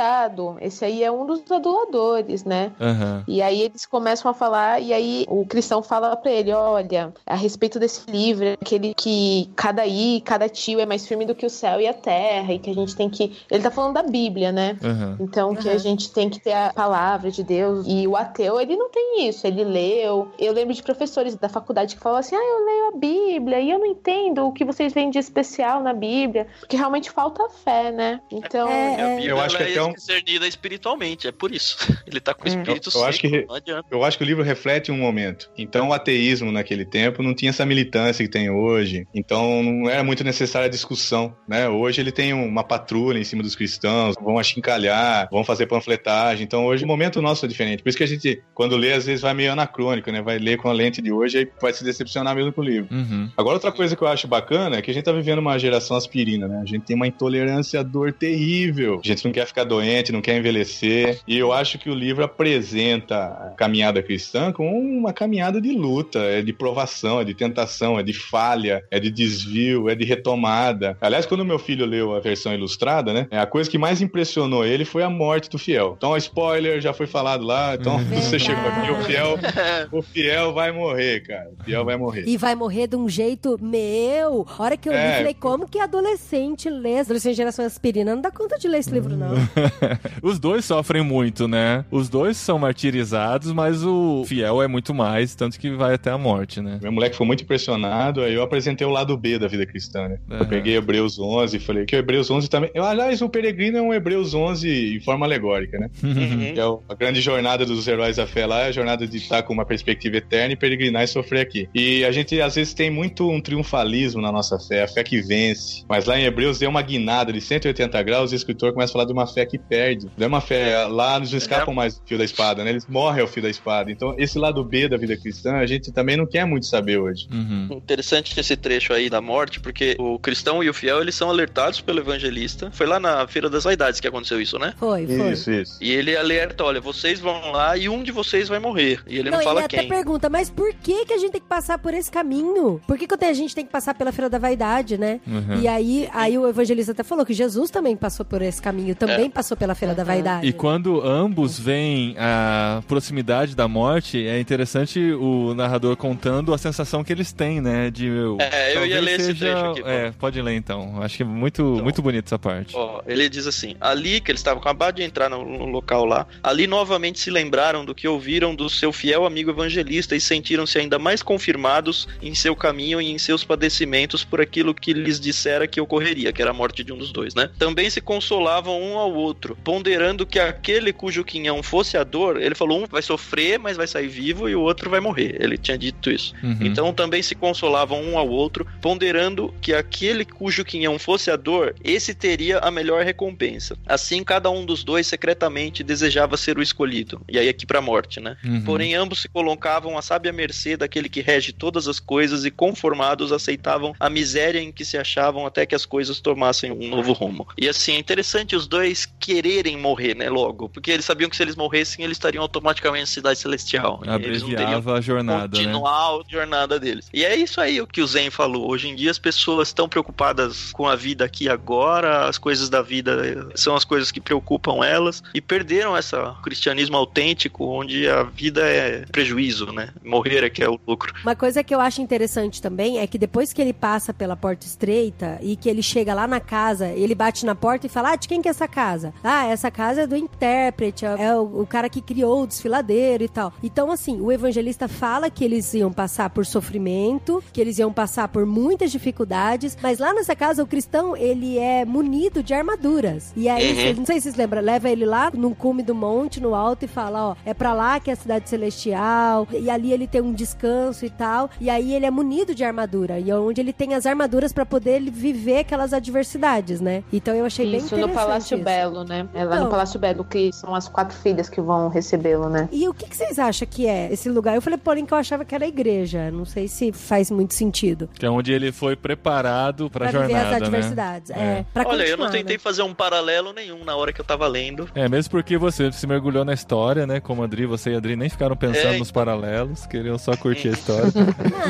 esse aí é um dos aduladores, né? Aham. E aí eles começam a falar, e aí o cristão fala pra ele: olha, a respeito desse livro, é aquele que cada i, cada tio é mais firme do que o céu e a terra, e que a gente tem que. Ele tá falando da Bíblia, né? Aham. Então, que Aham. a gente tem que ter a palavra de Deus. E o ateu, ele não tem isso. Ele leu. Eu lembro de professores da faculdade que falam assim: ah, eu leio a Bíblia e eu não entendo o que vocês veem de especial na Bíblia. Porque realmente falta fé, né? Então. É, E a Bíblia Eu acho que até um- discernida espiritualmente, é por isso. Ele tá com o É. espírito Eu- eu acho que- não adianta. Eu acho que o livro reflete um momento. Então, o ateísmo naquele tempo não tinha essa militância que tem hoje. Então, não era muito necessária a discussão, né? Hoje ele tem uma patrulha em cima dos cristãos, vão achincalhar, vão fazer panfletagem. Então, hoje o momento nosso é diferente. Por isso que a gente, quando lê, às vezes vai meio anacrônico, né? Vai ler com a lente de hoje e vai se decepcionar mesmo com o livro. Uhum. Agora, outra coisa que eu acho bacana é que a gente tá vivendo uma geração aspirina, né? A gente tem uma intolerância à dor terrível. A gente não quer ficar doente, não quer envelhecer. E eu acho que o livro apresenta a caminhada cristã como uma caminhada de luta, é de provação, é de tentação, é de falha, é de desvio, é de retomada. Aliás, quando meu filho leu a versão ilustrada, né? A coisa que mais impressionou ele foi a morte do fiel. Então, spoiler, já foi falado lá. Então, você chegou aqui, o fiel, o fiel vai morrer, cara. O fiel vai morrer. E vai morrer de um jeito meu. A hora que eu li, É. falei, como que adolescente lê? Adolescente geração aspirina não dá conta de ler esse livro, não. Os dois sofrem muito, né? Os dois são martirizados, mas o fiel é muito mais, tanto que vai até a morte, né? Meu moleque ficou muito impressionado, aí eu apresentei o lado B da vida cristã, né? Aham. Eu peguei Hebreus 11 e falei que o Hebreus 11 também... Eu, aliás, o Peregrino é um Hebreus 11 em forma alegórica, né? Uhum. Que é a grande jornada dos heróis da fé lá, é a jornada de estar com uma perspectiva eterna e peregrinar e sofrer aqui. E a gente, às vezes, tem muito um triunfalismo na nossa fé, a fé que vence. Mas lá em Hebreus deu uma guinada de 180 graus e o escritor começa a falar de uma fé que perde. Não é uma fé... Lá eles não escapam mais do fio da espada, né? Eles morrem ao fio da espada. Então, esse lado B da vida cristã, a gente também não quer muito saber hoje. Uhum. Interessante esse trecho aí da morte, porque o cristão e o fiel, eles são alertados pelo evangelista. Foi lá na Feira das Vaidades que aconteceu isso, né? Foi, foi. Isso, isso. E ele alerta, olha, vocês vão lá e um de vocês vai morrer. E ele não, Não, fala ele até quem. pergunta, mas por que que a gente tem que passar por esse caminho? Por que, que a gente tem que passar pela Feira da Vaidade, né? Uhum. E aí, aí o evangelista até falou que Jesus também passou por esse caminho, também passou pela Feira da Vaidade. E quando ambos veem a proximidade da morte, é interessante o narrador contando a sensação que eles têm, né? De meu, É, eu ia ler esse seja... trecho aqui, É, pode ler então. Acho que é muito, Então. muito bonito essa parte. Ó, ele diz assim: ali que eles estavam acabados de entrar no, no local lá, ali novamente se lembraram do que ouviram do seu fiel amigo evangelista e sentiram-se ainda mais confirmados em seu caminho e em seus padecimentos por aquilo que lhes dissera que ocorreria, que era a morte de um dos dois, né? Também se consolavam um ao outro, ponderando que aquele cujo quinhão fosse a dor, ele falou: um vai sofrer, mas vai sair vivo, e o outro vai morrer. Ele tinha dito isso. Uhum. Então também se consolavam um ao outro, ponderando que aquele cujo quinhão fosse a dor, esse teria a melhor recompensa. Assim, cada um dos dois secretamente desejava ser o escolhido. E aí aqui pra morte, né? Uhum. Porém, ambos se colocavam à sábia mercê daquele que rege todas as coisas e conformados aceitavam a miséria em que se achavam até que as coisas tomassem um novo rumo. E assim, é interessante os dois quererem morrer, né, logo, porque eles sabiam que se eles morressem, eles estariam automaticamente na cidade celestial. Abreviava a jornada, né? continuar a jornada deles. E é isso aí o que o Zen falou. Hoje em dia as pessoas estão preocupadas com a vida aqui e agora, as coisas da vida são as coisas que preocupam elas e perderam essa cristianismo autêntico onde a vida é prejuízo, né? Morrer é que é o lucro. Uma coisa que eu acho interessante também é que depois que ele passa pela porta estreita e que ele chega lá na casa, ele bate na porta e fala: Ah, de quem que é essa casa? Ah, essa casa é do intérprete, é o, o cara que criou o desfiladeiro e tal. Então, assim, o evangelista fala que eles iam passar por sofrimento, que eles iam passar por muitas dificuldades, mas lá nessa casa o cristão, ele é munido de armaduras. E aí, Uhum. não sei se vocês lembram, leva ele lá num cume do monte, no alto, e fala, ó, é pra lá que é a cidade celestial, e ali ele tem um descanso e tal, e aí ele é munido de armadura, e é onde ele tem as armaduras pra poder viver aquelas adversidades, né? Então eu achei bem Isso interessante no Palácio isso. Belo, né? É lá Então. no Palácio Belo que são as quatro filhas que vão recebê-lo, né? E o que, que vocês acham que é esse lugar? Eu falei, porém, que eu achava que era a igreja. Não sei se faz muito sentido. Que é onde ele foi preparado pra, Pra viver as jornada, né? adversidades. É. É. pra Olha, eu não tentei né? fazer um paralelo nenhum na hora que eu tava lendo. É, mesmo porque você se mergulhou na história, né? Como a Adri, você e a Adri nem ficaram pensando É, nos paralelos, queriam só curtir a história.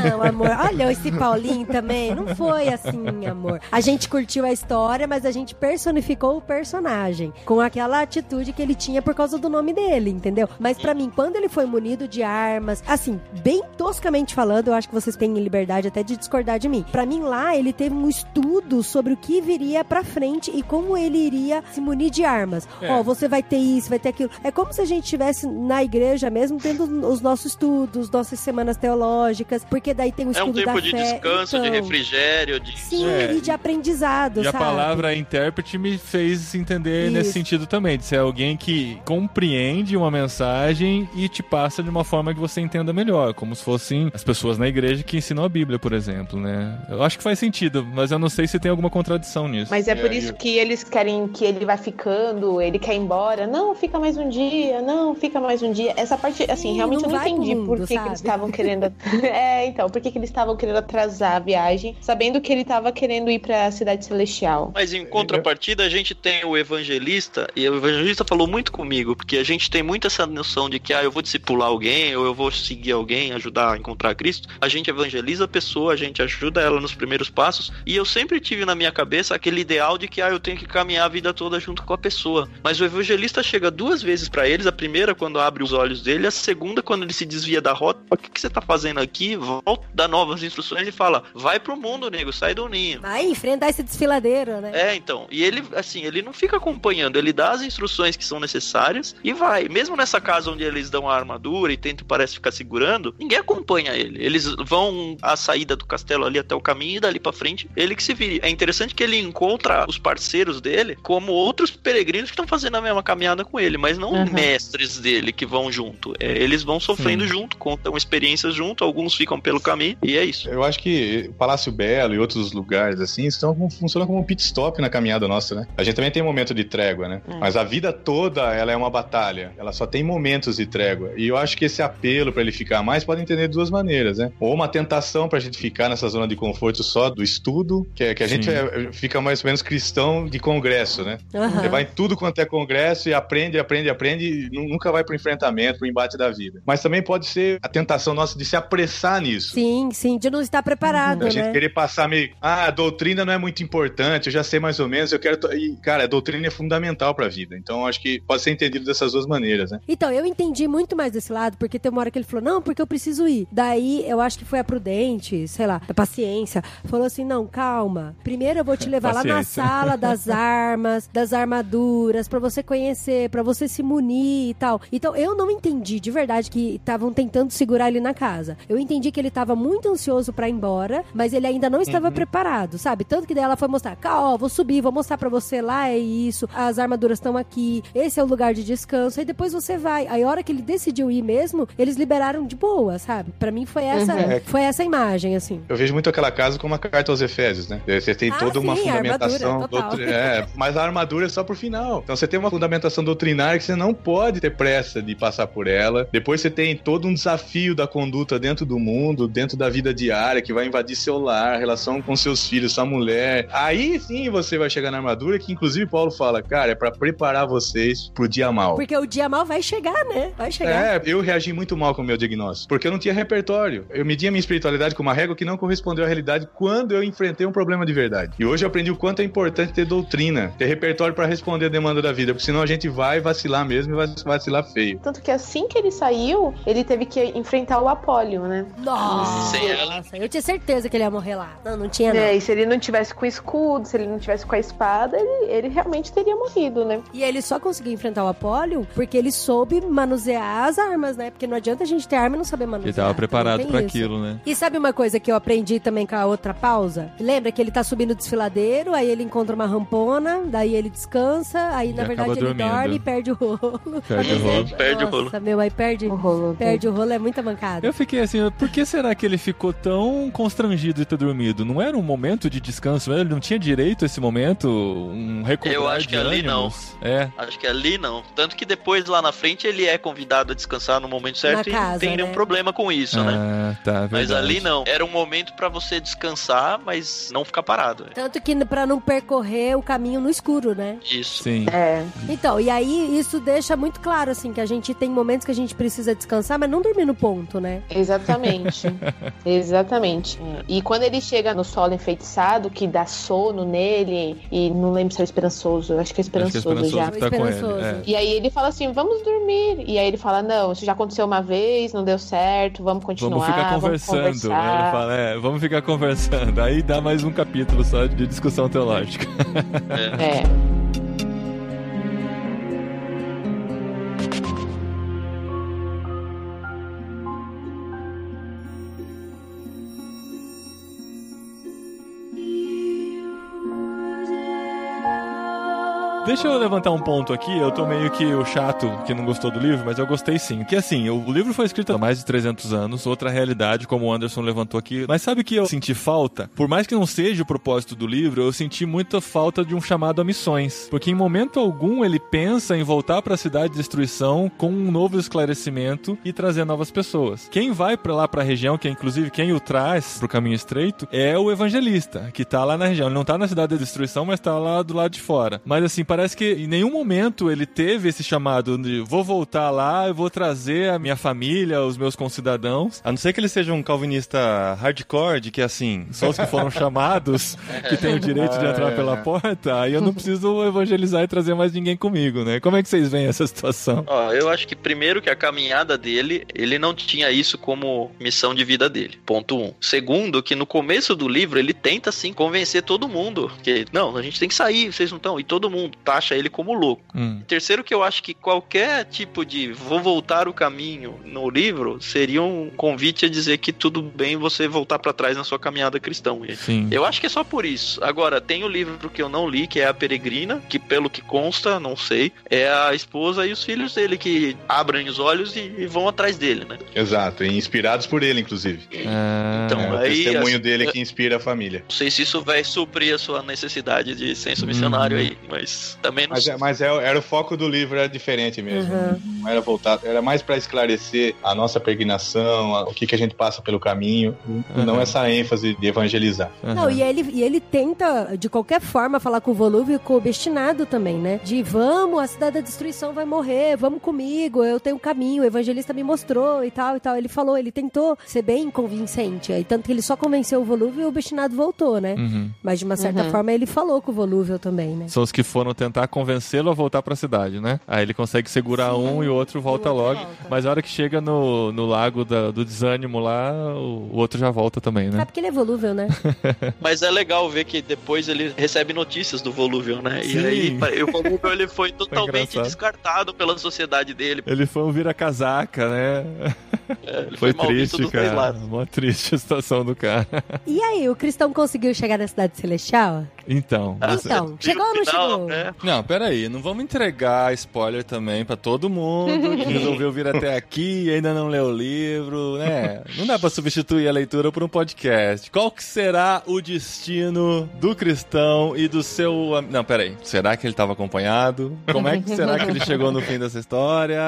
Não, amor. Olha esse Paulinho também. Não foi assim, amor. A gente curtiu a história, mas a gente personificou o personagem. Com aquela atitude que ele tinha por causa do nome dele, entendeu? Mas pra mim, quando ele foi munido de armas, assim, bem toscamente falando, eu acho que vocês têm liberdade até de discordar de mim. Pra mim, lá, ele teve um estudo sobre o que viria pra frente e como ele iria se munir de armas. É. Ó, você vai ter isso, vai ter aquilo. É como se a gente estivesse na igreja mesmo, tendo os nossos estudos, nossas semanas teológicas, porque daí tem o É um estudo tempo da de fé. descanso, de Então, refrigério, de. Sim, É, e de aprendizado, E a sabe? palavra intérprete me fez entender Isso. nesse sentido também, de ser alguém que compreende uma mensagem e te passa de uma forma que você entenda melhor, como se fossem as pessoas na igreja que ensinam a Bíblia, por exemplo, né? Eu acho que faz sentido, mas eu não sei se tem alguma contradição nisso. Mas é por É, isso que eles querem que ele vai ficando, ele quer ir embora. Não, fica mais um dia, não, fica mais um dia. Essa parte, assim, Sim, realmente não eu não entendi mundo, por que, que eles estavam querendo. é, então, por que, que eles estavam querendo atrasar a viagem, sabendo que ele estava querendo ir pra cidade celestial. Mas em contrapartida, a gente tem o evangelista, e o evangelista falou muito comigo, porque a gente tem muito essa noção de que, ah, eu vou discipular alguém, ou eu vou seguir alguém, ajudar a encontrar Cristo. A gente evangeliza a pessoa, a gente ajuda ela nos primeiros passos, e eu sempre tive na minha cabeça aquele ideal de que, ah, eu tenho que caminhar a vida toda junto com a pessoa. Mas o evangelista chega duas vezes pra eles, a primeira quando abre os olhos dele, a segunda quando ele se desvia da rota, o que, que você tá fazendo aqui? Volta, dá novas instruções e fala, vai pro mundo, nego, sai do ninho. Vai enfrentar esse desfiladeiro, né? É, então. E ele, assim, ele não fica acompanhando, ele dá as instruções que são necessárias e vai. Mesmo nessa casa onde eles dão a armadura e tentam, parece, ficar segurando, ninguém acompanha ele. Eles vão à saída do castelo ali até o caminho e dali pra frente, ele que se vire. É interessante que ele encontra os parceiros dele como outros peregrinos que estão fazendo a mesma caminhada com ele, mas não Uhum. mestres dele que vão junto. É, eles vão sofrendo Sim. junto, contam experiências junto, alguns ficam pelo caminho e é isso. Eu acho que o Palácio Belo e outros lugares assim estão funcionam como um pit stop na caminhada nossa, né? A gente também tem momento de trégua, né? Hum. Mas a vida toda ela é uma batalha. Ela só tem momentos de trégua. E eu acho que esse apelo para ele ficar mais pode entender de duas maneiras, né? Ou uma tentação pra gente ficar nessa zona de conforto só do estudo, que, é, que a gente Sim. é- fica mais ou menos cristão de congresso, né? Aham. Você vai em tudo quanto é congresso e aprende, aprende, aprende e nu- nunca vai pro enfrentamento, pro embate da vida. Mas também pode ser a tentação nossa de se apressar nisso. Sim, sim, de não estar preparado, A gente né? querer passar meio. Ah, a doutrina não é muito importante, eu já sei mais ou menos, eu quero. to- E, cara, a doutrina é fundamental pra vida. Então, eu acho que pode ser entendido dessas duas maneiras, né? Então, eu entendi muito mais desse lado, porque tem uma hora que ele falou, não, porque eu preciso ir. Daí, eu acho que foi a prudente, sei lá, a paciência, falou assim, não, calma. Primeiro eu vou te levar lá na sala das armas, das armaduras, pra você conhecer, pra você se munir e tal. Então, eu não entendi de verdade que estavam tentando segurar ele na casa. Eu entendi que ele tava muito ansioso pra ir embora, mas ele ainda não estava preparado, sabe? Tanto que daí ela foi mostrar, ó, vou subir, vou mostrar pra você lá, é isso. Isso, as armaduras estão aqui, esse é o lugar de descanso, aí depois você vai. Aí a hora que ele decidiu ir mesmo, eles liberaram de boa, sabe? Pra mim foi essa, Uhum. foi essa imagem, assim. Eu vejo muito aquela casa como uma carta aos Efésios, né? Você tem Ah, toda uma sim, a fundamentação. armadura, doutri- É, mas a armadura é só pro final. Então você tem uma fundamentação doutrinária que você não pode ter pressa de passar por ela. Depois você tem todo um desafio da conduta dentro do mundo, dentro da vida diária, que vai invadir seu lar, relação com seus filhos, sua mulher. Aí sim você vai chegar na armadura, que inclusive Paulo fala, cara, é pra preparar vocês pro dia mal. Porque o dia mal vai chegar, né? Vai chegar. É, eu reagi muito mal com o meu diagnóstico, porque eu não tinha repertório. Eu media minha espiritualidade com uma régua que não correspondeu à realidade quando eu enfrentei um problema de verdade. E hoje eu aprendi o quanto é importante ter doutrina, ter repertório pra responder a demanda da vida, porque senão a gente vai vacilar mesmo e vai vacilar feio. Tanto que assim que ele saiu, ele teve que enfrentar o Apólio, né? Nossa, ela. eu tinha certeza que ele ia morrer lá. Não, não tinha não. É, e se ele não tivesse com o escudo, se ele não tivesse com a espada, ele, ele realmente teria morrido, né? E ele só conseguiu enfrentar o Apólio porque ele soube manusear as armas, né? Porque não adianta a gente ter arma e não saber manusear. Ele tava preparado isso. aquilo, né? E sabe uma coisa que eu aprendi também com a outra pausa? Lembra que ele tá subindo o desfiladeiro, aí ele encontra uma rampona, daí ele descansa, aí na E verdade ele dormindo. dorme e perde o rolo. Perde o rolo. Perde o Nossa, meu, aí perde, O rolo. perde o rolo, é muita mancada. Eu fiquei assim, por que será que ele ficou tão constrangido de ter dormido? Não era um momento de descanso? Ele não tinha direito a esse momento? Um Eu acho que ali não. É. Acho que ali não. Tanto que depois, lá na frente, ele é convidado a descansar no momento certo Na e casa, não tem nenhum né? problema com isso, né? Ah, tá, Mas verdade. ali não. Era um momento pra você descansar, mas não ficar parado. Tanto que pra não percorrer o caminho no escuro, né? Isso. Sim. É. Então, e aí isso deixa muito claro, assim, que a gente tem momentos que a gente precisa descansar, mas não dormir no ponto, né? Exatamente. Exatamente. E quando ele chega no solo enfeitiçado, que dá sono nele, e não lembro se é esperançoso, eu acho que é Acho que é esperançoso, já. esperançoso que tá com ele. Esperançoso. é. E aí ele fala assim, vamos dormir. E aí ele fala, não, isso já aconteceu uma vez, não deu certo, vamos continuar, Vamos ficar conversando. vamos né? conversar. Ele fala, é, vamos ficar conversando. Aí dá mais um capítulo só de discussão teológica. É. Deixa eu levantar um ponto aqui. Eu tô meio que o chato que não gostou do livro, mas eu gostei sim. Que assim, o livro foi escrito há mais de 300 anos, outra realidade, como o Anderson levantou aqui. Mas sabe que eu senti falta? Por mais que não seja o propósito do livro, eu senti muita falta de um chamado a missões. Porque em momento algum ele pensa em voltar para a cidade de destruição com um novo esclarecimento e trazer novas pessoas. Quem vai para lá para a região, que é inclusive quem o traz pro caminho estreito, é o evangelista, que tá lá na região. Ele não tá na cidade da destruição, mas tá lá do lado de fora. Mas assim, parece que em nenhum momento ele teve esse chamado de vou voltar lá, eu vou trazer a minha família, os meus concidadãos. A não ser que ele seja um calvinista hardcore, de que assim, só os que foram chamados que têm o direito de entrar pela porta, aí eu não preciso evangelizar e trazer mais ninguém comigo, né? Como é que vocês veem essa situação? Ó, eu acho que primeiro que a caminhada dele, ele não tinha isso como missão de vida dele. Ponto um. Segundo, que no começo do livro ele tenta sim convencer todo mundo que não, a gente tem que sair, vocês não estão. E todo mundo taxa ele como louco. Hum. Terceiro, que eu acho que qualquer tipo de vou voltar o caminho no livro seria um convite a dizer que tudo bem você voltar pra trás na sua caminhada cristã. Sim. Eu acho que é só por isso. Agora, tem o livro que eu não li, que é A Peregrina, que pelo que consta, não sei, é a esposa e os filhos dele que abrem os olhos e, e vão atrás dele, né? Exato, e inspirados por ele, inclusive. Ah, Então, é o aí, testemunho assim, dele é- que inspira a família. Não sei se isso vai suprir a sua necessidade de senso missionário Uhum. aí, mas também não Mas, sei. é- mas é- era o foco do livro, era diferente mesmo. Uhum. Não era voltado, era mais pra esclarecer a nossa peregrinação, a- o que, que a gente passa pelo caminho, e não Uhum. essa ênfase de evangelizar. aham. Não, e ele, e ele tenta, de qualquer forma, falar com o Volúvio e com o Obstinado também, né? De vamos, a cidade da destruição vai morrer, vamos comigo, eu tenho um caminho, o evangelista me mostrou e tal e tal. Ele falou, ele tentou ser bem convincente. Aí, tanto que ele só convenceu o Volúvio e o Obstinado voltou, né? Uhum. Mas de uma certa Uhum. forma ele falou com o Volúvio também, né? São os que foram tentar convencê-lo a voltar pra cidade, né? Aí ele consegue segurar Sim. um e o outro volta o outro logo. volta. Mas a hora que chega no, no lago da- do desânimo lá, o, o outro já volta também, É né? porque ele é volúvel, né? Mas é legal ver que depois ele recebe notícias do Volúvel, né? Sim. E aí o Volúvel ele foi totalmente engraçado. descartado pela sociedade dele. Ele foi um vira-casaca, né? É, ele Foi, foi, mal visto triste, dos dois cara. lados. Mó triste a situação do cara. E aí, o cristão conseguiu chegar na cidade celestial? Então. você- Então, chegou ou não Final, chegou? né? Não, peraí, não vamos entregar spoiler também pra todo mundo que resolveu vir até aqui e ainda não leu o livro, né? Não dá pra substituir a leitura por um podcast. Qual que será o destino do cristão e do seu... Não, peraí, será que ele tava acompanhado? Como é que será que ele chegou no fim dessa história?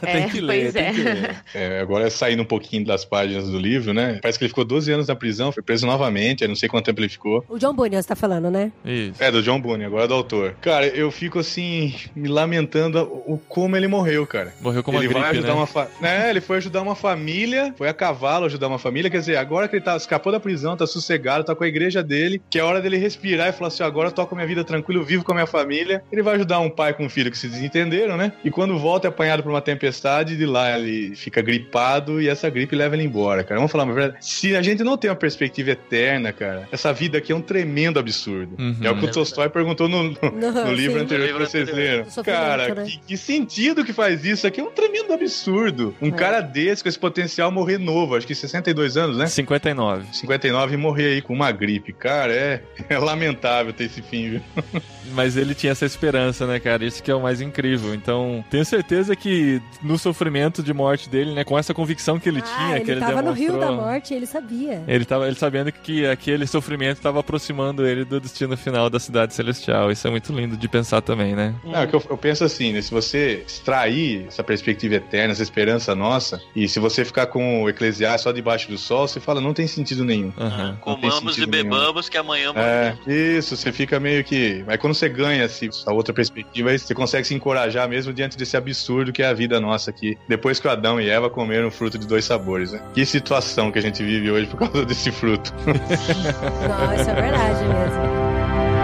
tem É, que ler, tem é. que ler. É, agora saindo um pouquinho das páginas do livro, né? Parece que ele ficou 12 anos na prisão, foi preso novamente, eu não sei quanto tempo ele ficou. O John Bunyan você tá falando, né? Isso. É, do John Boone, agora do autor. Cara, eu fico assim, me lamentando o, como ele morreu, cara. Morreu com uma ele vai gripe, ajudar né? uma fa... né, ele foi ajudar uma família, foi a cavalo ajudar uma família, quer dizer, agora que ele tá, escapou da prisão, tá sossegado, tá com a igreja dele, que é hora dele respirar e falar assim, agora eu toco a minha vida tranquilo, vivo com a minha família. Ele vai ajudar um pai com um filho que se desentenderam, né? E quando volta é apanhado por uma tempestade, de lá ele fica gripado e essa gripe leva ele embora, cara. Vamos falar uma verdade. Se a gente não tem uma perspectiva eterna, cara, essa vida aqui é um tremendo absurdo. Uhum. É o que o Tolstói perguntou no, no- No, no livro sim. anterior que vocês leram. Cara, né? que, que sentido que faz isso? Aqui é um tremendo absurdo. Um É. cara desse, com esse potencial, morrer novo, acho que 62 anos, né? 59. 59 e morrer aí com uma gripe. Cara, é, é lamentável ter esse fim, viu? Mas ele tinha essa esperança, né, cara? Isso que é o mais incrível. Então, tenho certeza que no sofrimento de morte dele, né, com essa convicção que ele ah, tinha, ele que ele tava no rio da morte, ele sabia. Ele tava ele sabendo que aquele sofrimento estava aproximando ele do destino final da cidade celestial. Isso é muito lindo de pensar também, né? Não, é que eu, eu penso assim, né? Se você extrair essa perspectiva eterna, essa esperança nossa, e se você ficar com o Eclesiastes só debaixo do sol, você fala, não tem sentido nenhum. Tem Comamos e sentido nenhum. bebamos que amanhã É, isso, você fica meio que. Mas quando você ganha assim, a outra perspectiva, você consegue se encorajar mesmo diante desse absurdo que é a vida nossa aqui. Depois que o Adão e Eva comeram um fruto de dois sabores, né? Que situação que a gente vive hoje por causa desse fruto. Não, isso é verdade mesmo.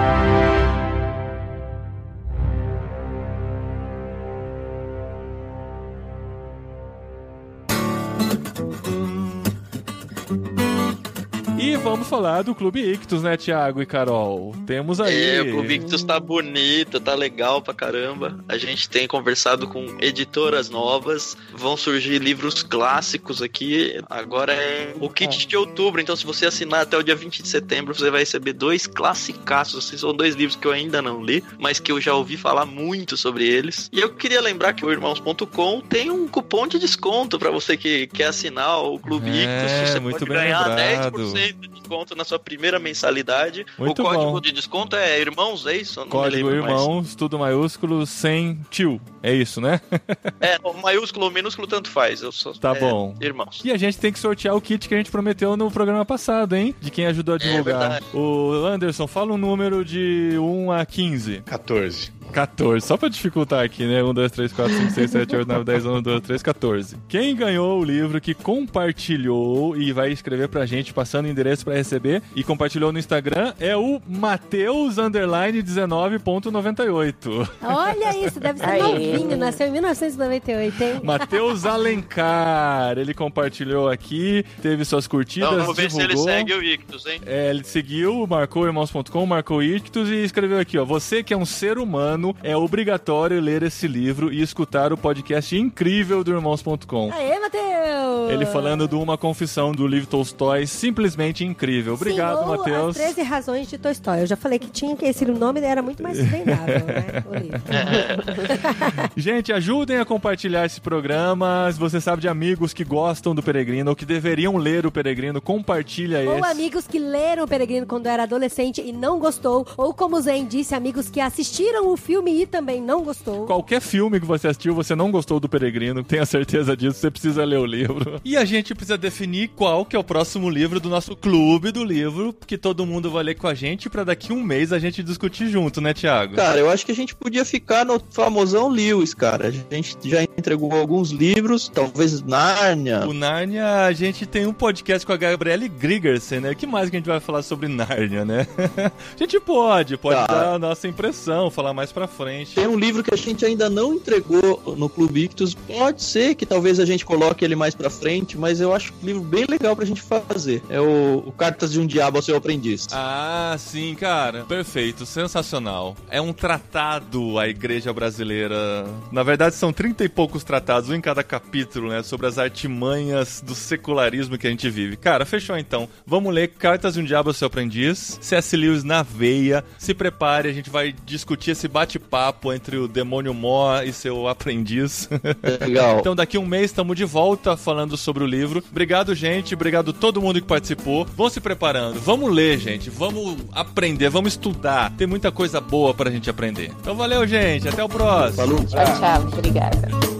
E vamos falar do Clube Ictus, né, Thiago e Carol? Temos aí. É, o Victus tá bonito, tá legal pra caramba. A gente tem conversado com editoras novas, vão surgir livros clássicos aqui. Agora é o kit de outubro, então se você assinar até o dia 20 de setembro, você vai receber dois classicaços. Assim, são dois livros que eu ainda não li, mas que eu já ouvi falar muito sobre eles. E eu queria lembrar que o Irmãos.com tem um cupom de desconto pra você que quer assinar o Clube É, Ictus. Você muito pode bem ganhar lembrado. 10% de desconto na sua primeira mensalidade. Muito o código bom. de desconto é Irmãos, é isso? Código lembro mais. Irmãos, tudo maiúsculo, sem tio. É isso, né? É, o maiúsculo ou minúsculo, tanto faz. Eu sou, Tá é, bom. Irmãos. E a gente tem que sortear o kit que a gente prometeu no programa passado, hein? De quem ajudou a divulgar. verdade. o Anderson, fala um número de 1 a 15. 14. 14, só pra dificultar aqui, né? 1, 2, 3, 4, 5, 6, 7, 8, 9, 10, 11, 12, 13, 14. Quem ganhou o livro que compartilhou e vai escrever pra gente, passando o endereço pra receber, e compartilhou no Instagram, é o Mateus underline 19.98. Olha isso, deve ser Aê. novinho, nasceu em 1998, hein? Matheus Alencar, ele compartilhou aqui, teve suas curtidas, Então vamos ver se ele divulgou. segue o Ictus, hein? É, ele seguiu, marcou irmãos.com, marcou Ictus e escreveu aqui, ó. Você que é um ser humano, é obrigatório ler esse livro e escutar o podcast incrível do irmãos.com. Aê, Matheus! Ele falando de uma confissão do livro Tolstói, simplesmente incrível. Obrigado, Sim, ou Matheus. As 13 razões de Tolstói. Eu já falei que tinha que esse nome era muito mais vendável, né? O livro. Gente, ajudem a compartilhar esse programa. Se você sabe de amigos que gostam do Peregrino ou que deveriam ler o Peregrino, compartilha Ou esse. amigos que leram o Peregrino quando era adolescente e não gostou. Ou como o Zen disse, amigos que assistiram o filme e também não gostou. Qualquer filme que você assistiu, você não gostou do Peregrino, tenha certeza disso, você precisa ler o livro. E a gente precisa definir qual que é o próximo livro do nosso clube do livro, que todo mundo vai ler com a gente, pra daqui um mês a gente discutir junto, né, Thiago? Cara, eu acho que a gente podia ficar no famosão Lewis, cara. A gente já entregou alguns livros, talvez Nárnia. O Nárnia, a gente tem um podcast com a Gabriele Grigersen, né? O que mais que a gente vai falar sobre Nárnia, né? a gente pode, pode Tá. dar a nossa impressão, falar mais pra frente. Tem um livro que a gente ainda não entregou no Clube Ictus. Pode ser que talvez a gente coloque ele mais pra frente, mas eu acho um livro bem legal pra gente fazer. É o, o Cartas de um Diabo ao Seu Aprendiz. Ah, sim, cara. Perfeito, sensacional. É um tratado à igreja brasileira. Na verdade, são trinta e poucos poucos tratados, um em cada capítulo, né? Sobre as artimanhas do secularismo que a gente vive. Cara, fechou então. Vamos ler Cartas de um Diabo ao Seu Aprendiz, C.S. Lewis na veia. Se prepare, a gente vai discutir esse bate-papo entre o demônio Mó e seu aprendiz. Legal. então daqui um mês estamos de volta falando sobre o livro. Obrigado, gente. Obrigado a todo mundo que participou. Vão se preparando. Vamos ler, gente. Vamos aprender, vamos estudar. Tem muita coisa boa pra gente aprender. Então valeu, gente. Até o próximo. Falou. Tchau, tchau. Obrigada.